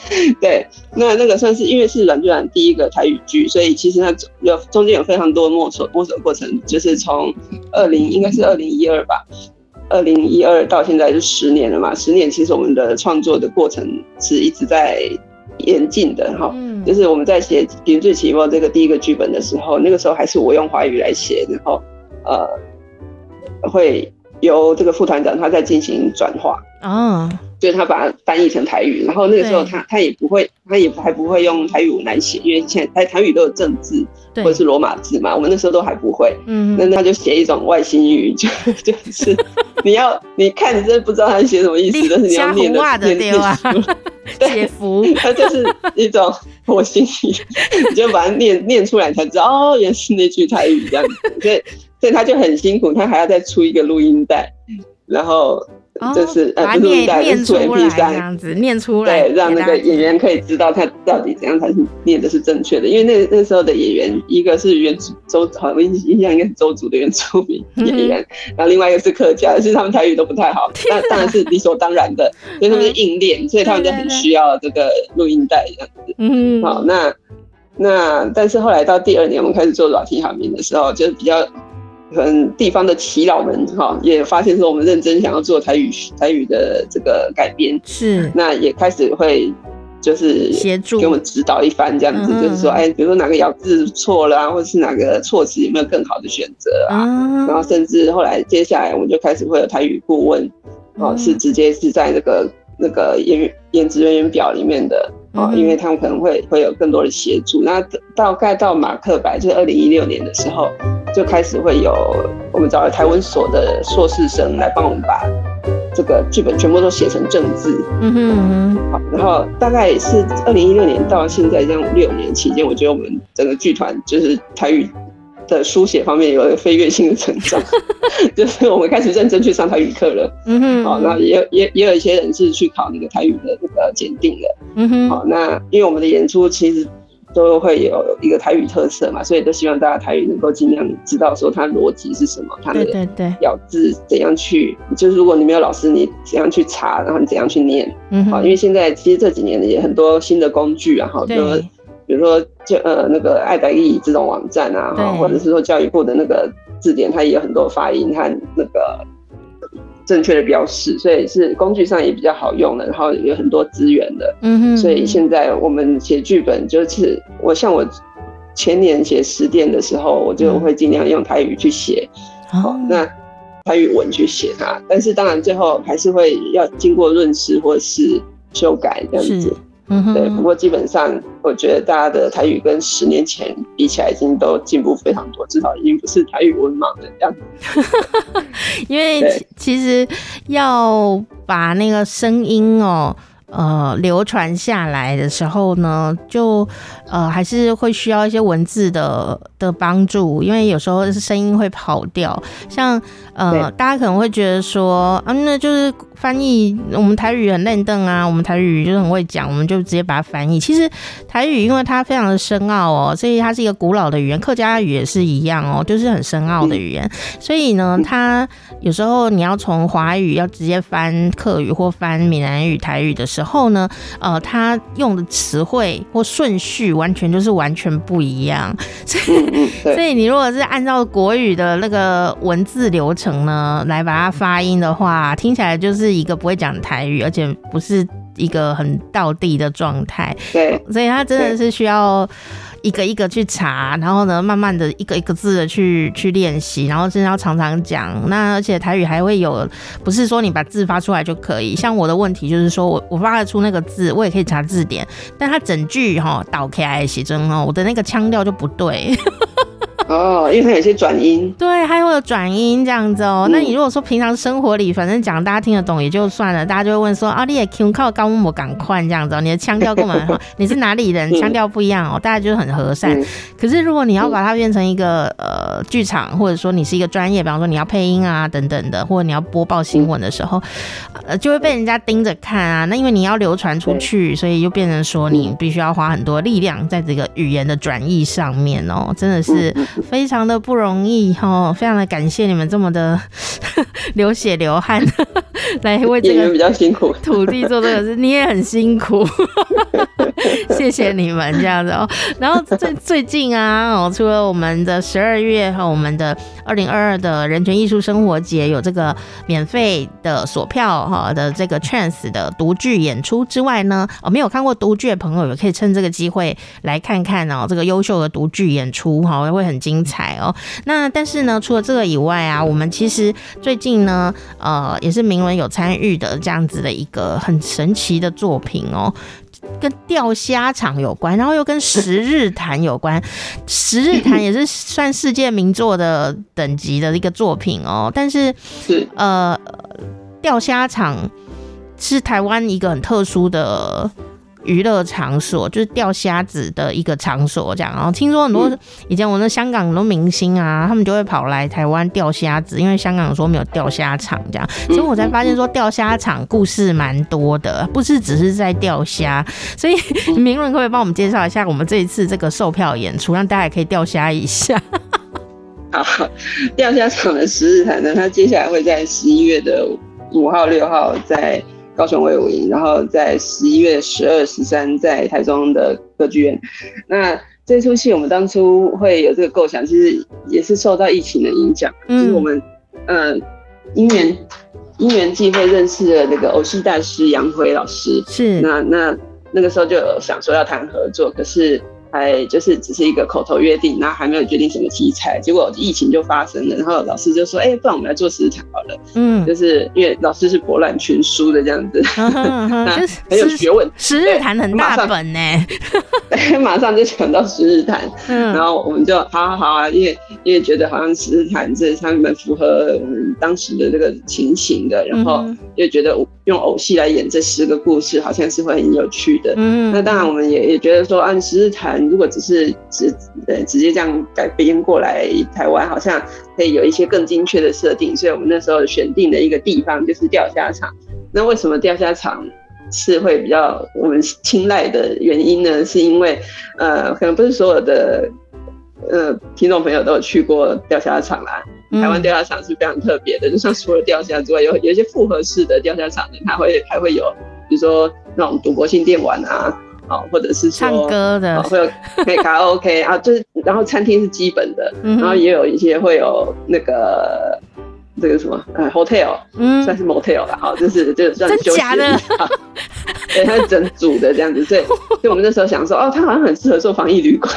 对，那那个算是因为是软剧团第一个台语剧，所以其实它有中间有非常多摸索摸索过程，就是从二零应该是二零一二吧，二零一二到现在就十年了嘛，十年其实我们的创作的过程是一直在演进的哈，嗯，就是我们在写《云最起落》这个第一个剧本的时候，那个时候还是我用华语来写，然后呃会由这个副团长他在进行转化啊。哦就是他把它翻译成台语，然后那个时候他他也不会，他也还不会用台语文来写，因为现在台台语都有正字或者是罗马字嘛，我们那时候都还不会。嗯，那他就写一种外星语，就就是你要你看你真的不知道他写什么意思，但是你要念的念念出，写符，它就是一种火星语，你就把它念念出来才知道哦，原来是那句台语这样子。所以所以他就很辛苦，他还要再出一个录音带，然后。就是呃，不是录带，是出 MP3 这样子念出来，对，让那个演员可以知道他到底怎样才是念的是正确的。因为那那时候的演员，一个是原周，好像印象应该是周族的原住民演员，然后另外一个是客家，其实他们台语都不太好，那当然是理所当然的，所以他们是硬练，所以他们就很需要这个录音带这样子。嗯，好，那那但是后来到第二年，我们开始做软体海绵的时候，就是比较。可能地方的耆老们哈也发现说我们认真想要做台语台语的这个改编，是。那也开始会就是协助。给我们指导一番这样子，就是说哎，比如说哪个咬字错了啊，或者是哪个措辞有没有更好的选择啊，然后甚至后来接下来我们就开始会有台语顾问，哦，是直接是在那个那个演员演职人员表里面的啊，因为他们可能会会有更多的协助。那大概到马克白就是二零一六年的时候。就开始会有我们找了台湾所的硕士生来帮我们把这个剧本全部都写成正字。嗯哼嗯哼。好，然后大概是二零一六年到现在这样六年期间，我觉得我们整个剧团就是台语的书写方面有一个飞跃性的成长，就是我们开始认真去上台语课了。嗯哼。好，那也也也有一些人是去考那个台语的那个检定了。嗯哼。好，那因为我们的演出其实。都会有一个台语特色嘛，所以都希望大家台语能够尽量知道说它逻辑是什么，它的咬字怎样去，就是如果你没有老师，你怎样去查，然后你怎样去念，嗯，好，因为现在其实这几年也很多新的工具啊，哈，比如说比如说就呃那个爱台语这种网站啊，或者是说教育部的那个字典，它也有很多发音和那个。正确的标示，所以是工具上也比较好用的，然后有很多资源的。嗯哼。所以现在我们写剧本，就是我像我前年写十点的时候，我就会尽量用台语去写，好、嗯哦，那台语文去写它。但是当然最后还是会要经过润饰或是修改这样子。嗯哼。对，不过基本上我觉得大家的台语跟十年前比起来，已经都进步非常多，至少已经不是台语文盲的样子。因为其实要把那个声音哦，呃，流传下来的时候呢，就呃还是会需要一些文字的的帮助，因为有时候是声音会跑掉，像呃，大家可能会觉得说，啊，那就是。翻译我们台语很嫩邓啊，我们台语就是很会讲，我们就直接把它翻译。其实台语因为它非常的深奥哦，所以它是一个古老的语言，客家语也是一样哦，就是很深奥的语言。所以呢，它有时候你要从华语要直接翻客语或翻闽南语、台语的时候呢，呃，它用的词汇或顺序完全就是完全不一样。所以，所以你如果是按照国语的那个文字流程呢来把它发音的话，听起来就是。一个不会讲台语，而且不是一个很到地的状态，对，所以他真的是需要一个一个去查，然后呢，慢慢的一个一个字的去去练习，然后真的要常常讲。那而且台语还会有，不是说你把字发出来就可以。像我的问题就是说我我发得出那个字，我也可以查字典，但他整句哈倒开来写真哦，我的那个腔调就不对。哦，因为它有些转音，对，还会有转音这样子哦、喔嗯。那你如果说平常生活里，反正讲大家听得懂也就算了，大家就会问说啊，你也 Q 靠高木赶快这样子、喔，你的腔调跟我们 你是哪里人，腔调不一样哦、喔，大家就很和善、嗯。可是如果你要把它变成一个呃剧场，或者说你是一个专业，比方说你要配音啊等等的，或者你要播报新闻的时候，呃，就会被人家盯着看啊。那因为你要流传出去，所以就变成说你必须要花很多力量在这个语言的转译上面哦、喔，真的是。非常的不容易哈，非常的感谢你们这么的 流血流汗 来为这个比较辛苦。土地做这个事，你也很辛苦，谢谢你们这样子哦。然后最最近啊，哦，除了我们的十二月和我们的二零二二的人权艺术生活节有这个免费的索票哈的这个 chance 的独剧演出之外呢，哦，没有看过独剧的朋友也可以趁这个机会来看看哦，这个优秀的独剧演出哈，会很精彩哦。那但是呢，除了这个以外啊，我们其实最近呢，呃，也是明文有参与的这样子的一个很神奇的作品哦。跟钓虾场有关，然后又跟 十日谈有关。十日谈也是算世界名作的等级的一个作品哦。但是，呃，钓虾场是台湾一个很特殊的。娱乐场所就是钓虾子的一个场所，这样。然后听说很多以前我那香港很多明星啊，他们就会跑来台湾钓虾子，因为香港说没有钓虾场这样。所以我才发现说钓虾场故事蛮多的，不是只是在钓虾。所以明伦可不可以帮我们介绍一下我们这一次这个售票演出，让大家也可以钓虾一下？好，钓虾场的十日谈呢，它接下来会在十一月的五号、六号在。高雄卫武营，然后在十一月十二、十三在台中的歌剧院。那这出戏我们当初会有这个构想，其实也是受到疫情的影响。嗯，就是我们呃因缘因缘际会认识了那个偶戏大师杨辉老师。是，那那那个时候就有想说要谈合作，可是。还就是只是一个口头约定，然后还没有决定什么题材，结果疫情就发生了，然后老师就说：“哎、欸，不然我们来做十日谈好了。”嗯，就是因为老师是博览群书的这样子，嗯、那很有学问。十日谈很大本呢，马上就想到十日谈，嗯然后我们就好好好啊，因为因为觉得好像十日谈这他们符合当时的这个情形的，然后又觉得用偶戏来演这十个故事，好像是会很有趣的。嗯，那当然我们也也觉得说，按十日谈。如果只是直呃直接这样改编过来台湾，好像可以有一些更精确的设定，所以我们那时候选定的一个地方就是钓虾场。那为什么钓虾场是会比较我们青睐的原因呢，是因为呃，可能不是所有的呃听众朋友都有去过钓虾场啦。台湾钓虾场是非常特别的，就像除了钓虾之外，有有一些复合式的钓虾场呢，它会还会有，比如说那种赌博性电玩啊，哦，或者是唱歌的，会有可以卡拉 OK 啊，就是然后餐厅是基本的，然后也有一些会有那个。这个什么呃，hotel，嗯，算是 motel 了好，就是就是算休息的？地方，对，它是整组的这样子，所以，所以我们那时候想说，哦，它好像很适合做防疫旅馆，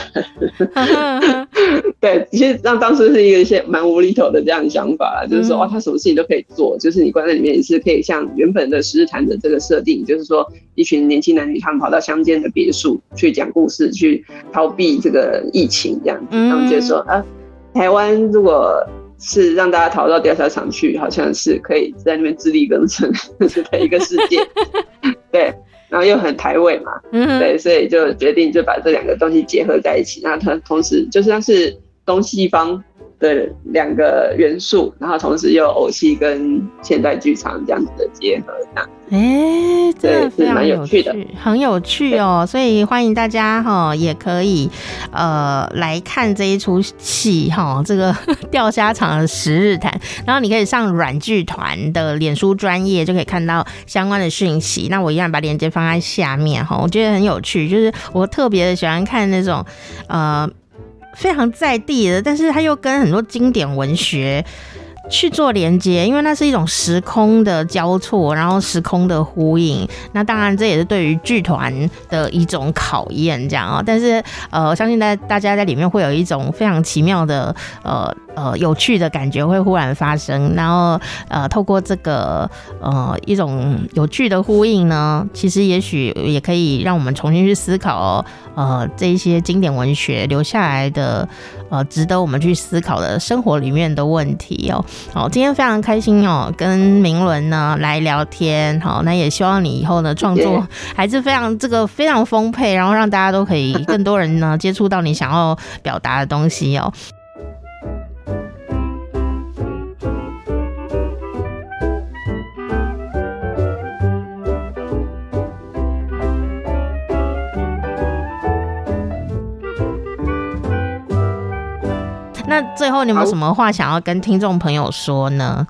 对，其实让当时是一个一些蛮无厘头的这样的想法，就是说，哦，它什么事情都可以做，就是你关在里面也是可以像原本的十日谈的这个设定，就是说一群年轻男女他们跑到乡间的别墅去讲故事，去逃避这个疫情这样子，他们就说啊，台湾如果。是让大家逃到调查场去，好像是可以在那边自力更生 的一个世界，对，然后又很台味嘛，对，所以就决定就把这两个东西结合在一起，然后它同时就像是东西方。对两个元素，然后同时又有偶戏跟现代剧场这样子的结合，这样，哎，这非常有趣的，很有趣哦。所以欢迎大家哈，也可以呃来看这一出戏哈，这个 钓虾场的十日谈。然后你可以上软剧团的脸书专业，就可以看到相关的讯息。那我一样把链接放在下面哈，我觉得很有趣，就是我特别的喜欢看那种呃。非常在地的，但是他又跟很多经典文学去做连接，因为那是一种时空的交错，然后时空的呼应。那当然这也是对于剧团的一种考验，这样啊。但是呃，相信大大家在里面会有一种非常奇妙的呃。呃，有趣的感觉会忽然发生，然后呃，透过这个呃一种有趣的呼应呢，其实也许也可以让我们重新去思考呃这一些经典文学留下来的呃值得我们去思考的生活里面的问题哦。好，今天非常开心哦，跟明伦呢来聊天，好，那也希望你以后呢创作还是非常这个非常丰沛，然后让大家都可以更多人呢接触到你想要表达的东西哦。那最后你有没有什么话想要跟听众朋友说呢？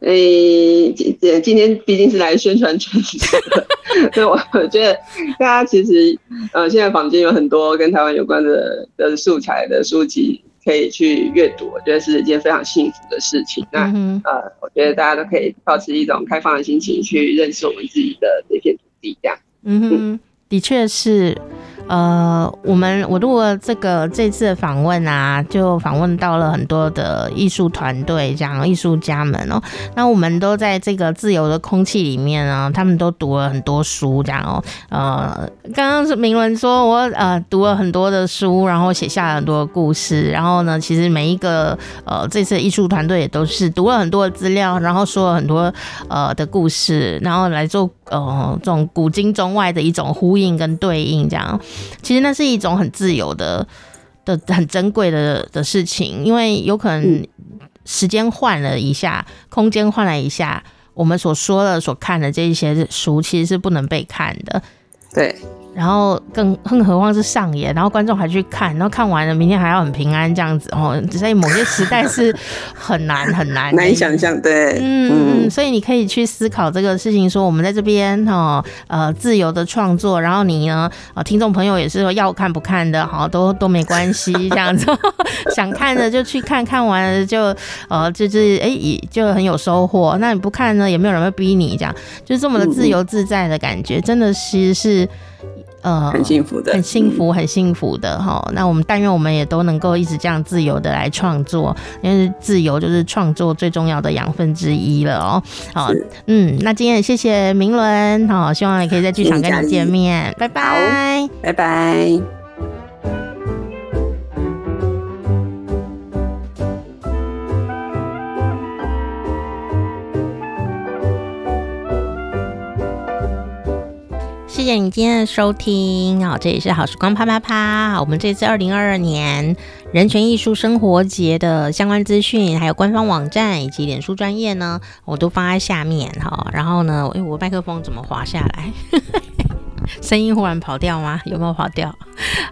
诶、欸，今今天毕竟是来宣传传的，所以我我觉得大家其实呃，现在坊间有很多跟台湾有关的的素材的书籍可以去阅读，我觉得是一件非常幸福的事情。那、嗯、呃，我觉得大家都可以保持一种开放的心情去认识我们自己的这片土地，这样。嗯哼，嗯的确是。呃，我们我录了这个这次的访问啊，就访问到了很多的艺术团队，这样艺术家们哦。那我们都在这个自由的空气里面呢，他们都读了很多书，这样哦。呃，刚刚是明伦说我呃读了很多的书，然后写下了很多的故事，然后呢，其实每一个呃这次艺术团队也都是读了很多的资料，然后说了很多呃的故事，然后来做呃这种古今中外的一种呼应跟对应，这样。其实那是一种很自由的、的很珍贵的的事情，因为有可能时间换了一下，空间换了一下，我们所说的、所看的这一些书，其实是不能被看的。对。然后更更何况是上演，然后观众还去看，然后看完了，明天还要很平安这样子哦。在某些时代是很难很难 难以想象，对，嗯嗯。所以你可以去思考这个事情，说我们在这边哈呃自由的创作，然后你呢呃听众朋友也是说要看不看的，好都都没关系这样子，想看的就去看看完了就呃就是哎也就很有收获。那你不看呢，也没有人会逼你这样，就这么的自由自在的感觉，真的其实是。呃，很幸福的，很幸福，很幸福的哈、嗯。那我们但愿我们也都能够一直这样自由的来创作，因为自由就是创作最重要的养分之一了哦。好，嗯，那今天也谢谢明伦，好，希望也可以在剧场跟你见面，拜拜，拜拜。谢谢你今天的收听好！这里是好时光啪啪啪。我们这次二零二二年人权艺术生活节的相关资讯，还有官方网站以及脸书专业呢，我都放在下面哈。然后呢，哎，我麦克风怎么滑下来？声音忽然跑掉吗？有没有跑掉？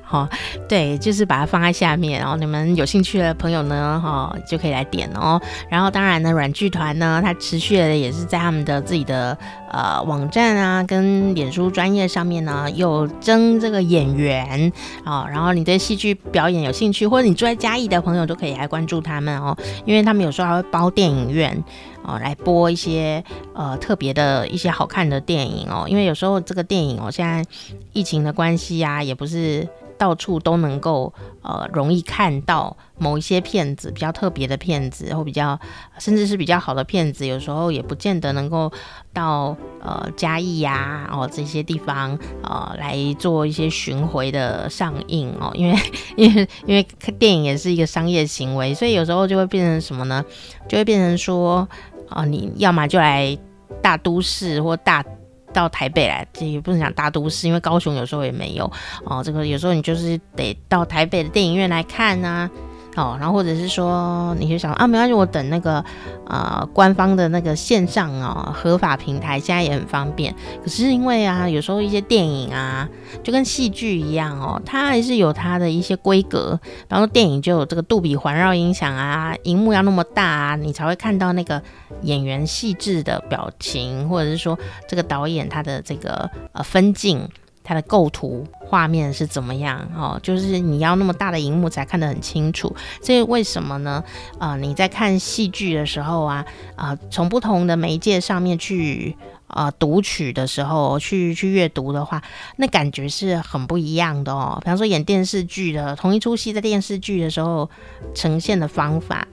好，对，就是把它放在下面，然后你们有兴趣的朋友呢，哈，就可以来点哦。然后当然呢，软剧团呢，它持续的也是在他们的自己的呃网站啊，跟脸书专业上面呢，有征这个演员啊。然后你对戏剧表演有兴趣，或者你住在嘉义的朋友都可以来关注他们哦，因为他们有时候还会包电影院。哦，来播一些呃特别的一些好看的电影哦，因为有时候这个电影哦，现在疫情的关系呀，也不是到处都能够呃容易看到某一些片子，比较特别的片子，或比较甚至是比较好的片子，有时候也不见得能够到呃嘉义呀哦这些地方呃来做一些巡回的上映哦，因为 因为因为电影也是一个商业行为，所以有时候就会变成什么呢？就会变成说。哦，你要么就来大都市，或大到台北来，这也不能讲大都市，因为高雄有时候也没有。哦，这个有时候你就是得到台北的电影院来看啊。哦，然后或者是说，你就想啊，没关系，我等那个呃官方的那个线上哦合法平台，现在也很方便。可是因为啊，有时候一些电影啊，就跟戏剧一样哦，它还是有它的一些规格。然后电影就有这个杜比环绕音响啊，荧幕要那么大啊，你才会看到那个演员细致的表情，或者是说这个导演他的这个呃分镜。它的构图画面是怎么样哦？就是你要那么大的荧幕才看得很清楚。所以为什么呢？啊、呃，你在看戏剧的时候啊，啊、从不同的媒介上面去啊、读取的时候，去去阅读的话，那感觉是很不一样的哦。比方说演电视剧的，同一出戏在电视剧的时候呈现的方法。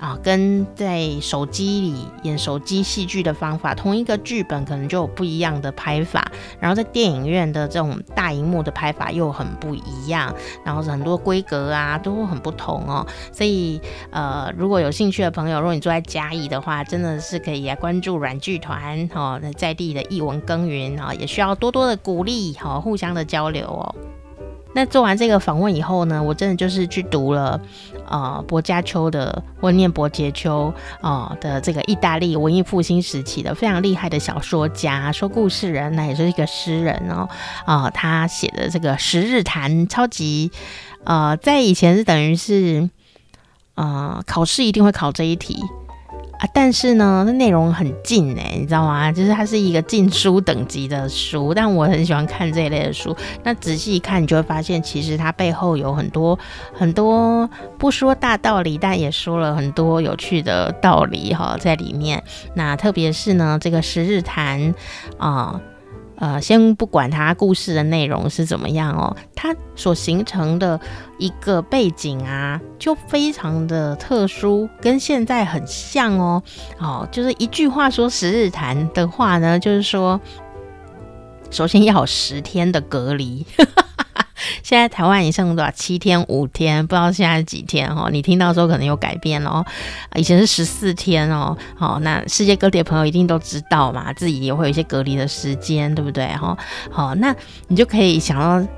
啊，跟在手机里演手机戏剧的方法，同一个剧本可能就有不一样的拍法，然后在电影院的这种大荧幕的拍法又很不一样，然后很多规格啊都很不同哦。所以呃，如果有兴趣的朋友，如果你住在嘉义的话，真的是可以来关注软剧团哦，在地的艺文耕耘啊，也需要多多的鼓励哈，互相的交流哦。那做完这个访问以后呢，我真的就是去读了，呃，薄伽丘的，或念薄伽丘啊的这个意大利文艺复兴时期的非常厉害的小说家，说故事人，那也是一个诗人哦，啊、他写的这个《十日谈》超级，呃，在以前是等于是，呃，考试一定会考这一题。啊，但是呢，那内容很近哎，你知道吗？就是它是一个禁书等级的书，但我很喜欢看这一类的书。那仔细一看，你就会发现，其实它背后有很多很多不说大道理，但也说了很多有趣的道理哈在里面。那特别是呢，这个《十日谈》啊。呃先不管它故事的内容是怎么样哦，它所形成的一个背景啊，就非常的特殊，跟现在很像哦。哦，就是一句话说十日谈的话呢，就是说，首先要十天的隔离。现在台湾已经剩多少？七天、五天，不知道现在是几天哦。你听到的时候可能有改变哦。以前是十四天哦。好，那世界各地的朋友一定都知道嘛，自己也会有一些隔离的时间，对不对？哈，好，那你就可以想到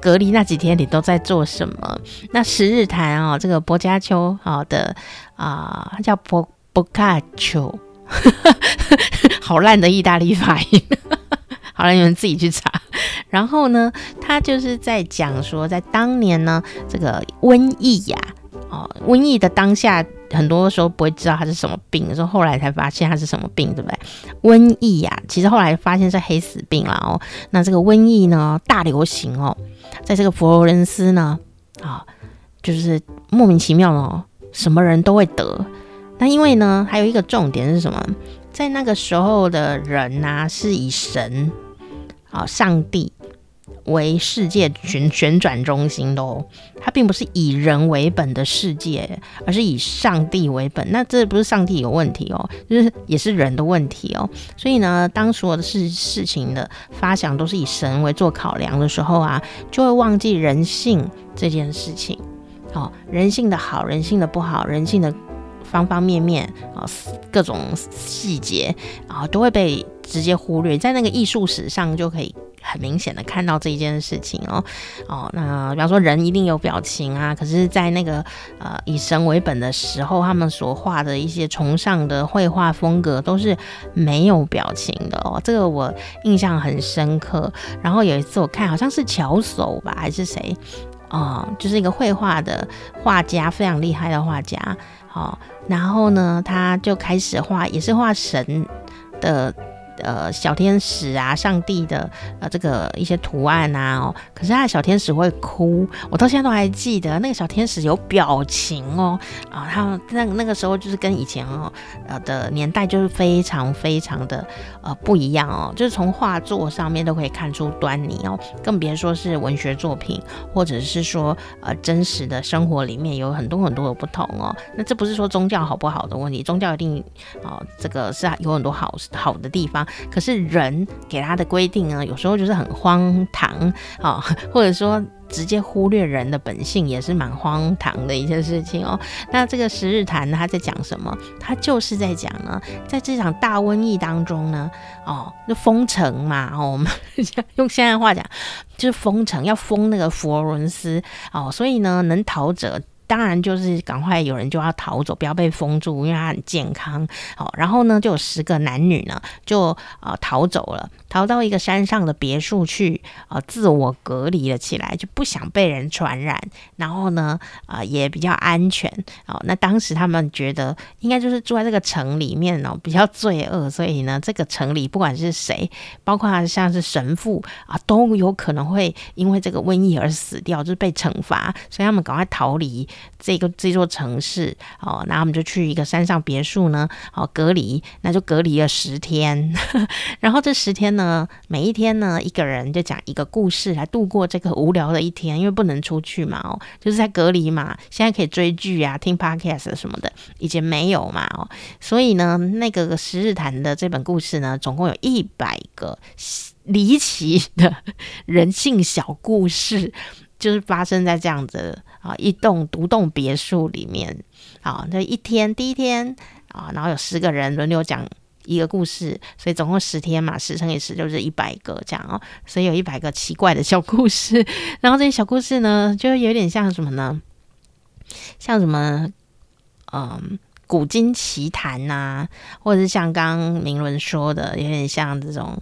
隔离那几天你都在做什么？那十日谈哦，这个薄伽丘好的啊，叫薄薄伽丘，好烂的意大利发音。好了，你们自己去查。然后呢，他就是在讲说，在当年呢，这个瘟疫呀，哦，瘟疫的当下，很多时候不会知道它是什么病，说后来才发现它是什么病，对不对？瘟疫呀，其实后来发现是黑死病了哦。那这个瘟疫呢，大流行哦，在这个佛罗伦斯呢，啊，就是莫名其妙哦，什么人都会得。那因为呢，还有一个重点是什么？在那个时候的人呐、是以神啊、上帝。为世界旋旋转中心的哦，它并不是以人为本的世界，而是以上帝为本。那这不是上帝有问题哦，就是也是人的问题哦。所以呢，当所有的事事情的发想都是以神为做考量的时候啊，就会忘记人性这件事情。哦，人性的好，人性的不好，人性的方方面面啊，各种细节啊，都会被直接忽略，在那个艺术史上就可以。很明显的看到这一件事情哦哦。那比方说人一定有表情啊，可是，在那个呃以神为本的时候，他们所画的一些崇尚的绘画风格都是没有表情的哦。这个我印象很深刻。然后有一次我看好像是巧手吧，还是谁？哦，就是一个绘画的画家，非常厉害的画家。好、然后呢，他就开始画，也是画神的。呃，小天使啊，上帝的呃，这个一些图案啊，哦，可是他的小天使会哭，我到现在都还记得那个小天使有表情哦，啊，他那那个时候就是跟以前哦，呃的年代就是非常非常的呃不一样哦，就是从画作上面都可以看出端倪哦，更别说是文学作品，或者是说呃真实的生活里面有很多很多的不同哦，那这不是说宗教好不好的问题，宗教一定啊，呃，这个是有很多好好的地方。可是人给他的规定呢，有时候就是很荒唐啊，或者说直接忽略人的本性，也是蛮荒唐的一件事情哦。那这个十日谈他在讲什么？他就是在讲呢，在这场大瘟疫当中呢，哦，就封城嘛，哦，我们 用现在话讲，就是封城，要封那个佛罗伦斯哦，所以呢，能逃者。当然就是赶快有人就要逃走，不要被封住，因为他很健康。好，然后呢，就有十个男女呢，就呃逃走了，逃到一个山上的别墅去，呃，自我隔离了起来，就不想被人传染。然后呢，呃，也比较安全。哦，那当时他们觉得应该就是住在这个城里面哦，比较罪恶，所以呢，这个城里不管是谁，包括像是神父啊，都有可能会因为这个瘟疫而死掉，就是被惩罚，所以他们赶快逃离。这个这座城市哦，那我们就去一个山上别墅呢，哦，隔离，那就隔离了十天。然后这十天呢，每一天呢，一个人就讲一个故事来度过这个无聊的一天，因为不能出去嘛，哦，就是在隔离嘛。现在可以追剧啊，听 podcast 什么的，以前没有嘛，哦，所以呢，那个十日谈的这本故事呢，总共有一百个离奇的人性小故事。就是发生在这样子啊，一栋独栋别墅里面啊，那一天第一天啊，然后有十个人轮流讲一个故事，所以总共十天嘛，十乘以十就是一百个这样哦，所以有一百个奇怪的小故事。然后这些小故事呢，就有点像什么呢？像什么嗯，古今奇谈呐，或者是像刚刚明伦说的，有点像这种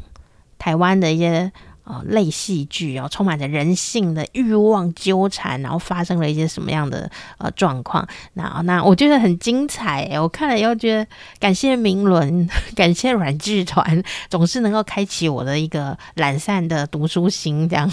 台湾的一些。哦，类戏剧哦，充满着人性的欲望纠缠，然后发生了一些什么样的呃状况？那那我觉得很精彩，我看了以后觉得感谢明伦，感谢软剧团，总是能够开启我的一个懒散的读书心，这样。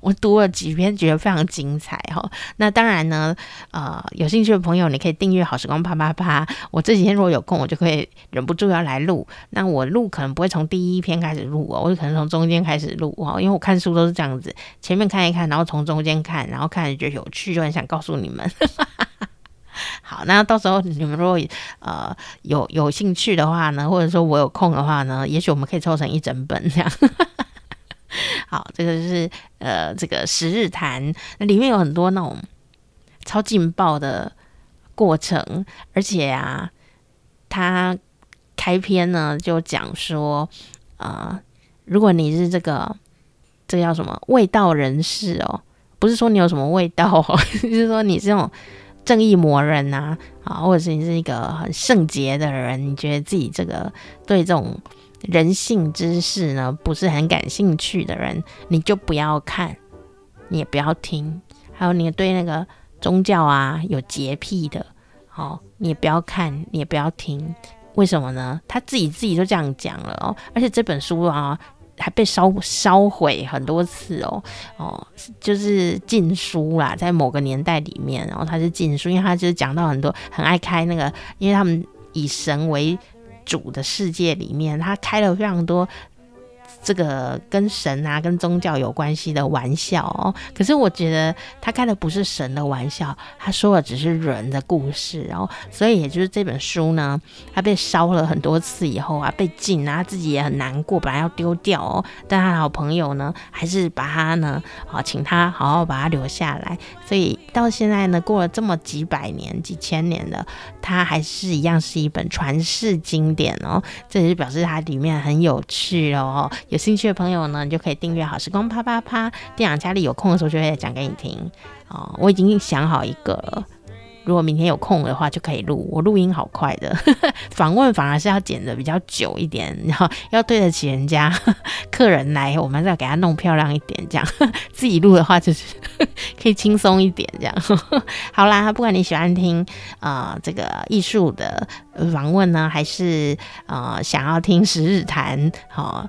我读了几篇，觉得非常精彩哈。那当然呢，呃，有兴趣的朋友，你可以订阅好时光啪啪啪。我这几天如果有空，我就会忍不住要来录。那我录可能不会从第一篇开始录哦，我就可能从中间开始录哦，因为我看书都是这样子，前面看一看，然后从中间看，然后看着觉得有趣，就很想告诉你们。好，那到时候你们如果呃有有兴趣的话呢，或者说我有空的话呢，也许我们可以凑成一整本这样。好，这个是呃，这个十日谈，那里面有很多那种超劲爆的过程，而且啊，他开篇呢就讲说，啊、呃，如果你是这个这叫什么味道人士哦，不是说你有什么味道哦，就是说你是这种正义魔人呐，啊，或者是你是一个很圣洁的人，你觉得自己这个对这种。人性知识呢，不是很感兴趣的人，你就不要看，你也不要听。还有你对那个宗教啊有洁癖的，哦，你也不要看，你也不要听。为什么呢？他自己自己就这样讲了哦。而且这本书啊，还被烧烧毁很多次哦哦，就是禁书啦，在某个年代里面，然后他是禁书，因为他就是讲到很多很爱开那个，因为他们以神为。主的世界里面，他开了非常多这个跟神啊、跟宗教有关系的玩笑哦。可是我觉得他开的不是神的玩笑，他说的只是人的故事哦。所以也就是这本书呢，他被烧了很多次以后啊，被禁啊，他自己也很难过，本来要丢掉哦，但他好朋友呢，还是把他呢，好请他好好把它留下来。所以到现在呢，过了这么几百年、几千年了，它还是一样是一本传世经典哦。这也是表示它里面很有趣哦。有兴趣的朋友呢，你就可以订阅好时光啪啪啪。店长家里有空的时候就会讲给你听哦。我已经想好一个。如果明天有空的话，就可以录。我录音好快的，访问反而是要剪的比较久一点，然后要对得起人家客人来，我们再给他弄漂亮一点，这样自己录的话就是 可以轻松一点，这样好啦。不管你喜欢听啊、这个艺术的访问呢，还是呃想要听十日谈，好、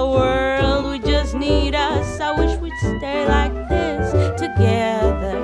us. I wish we'd stay like this together.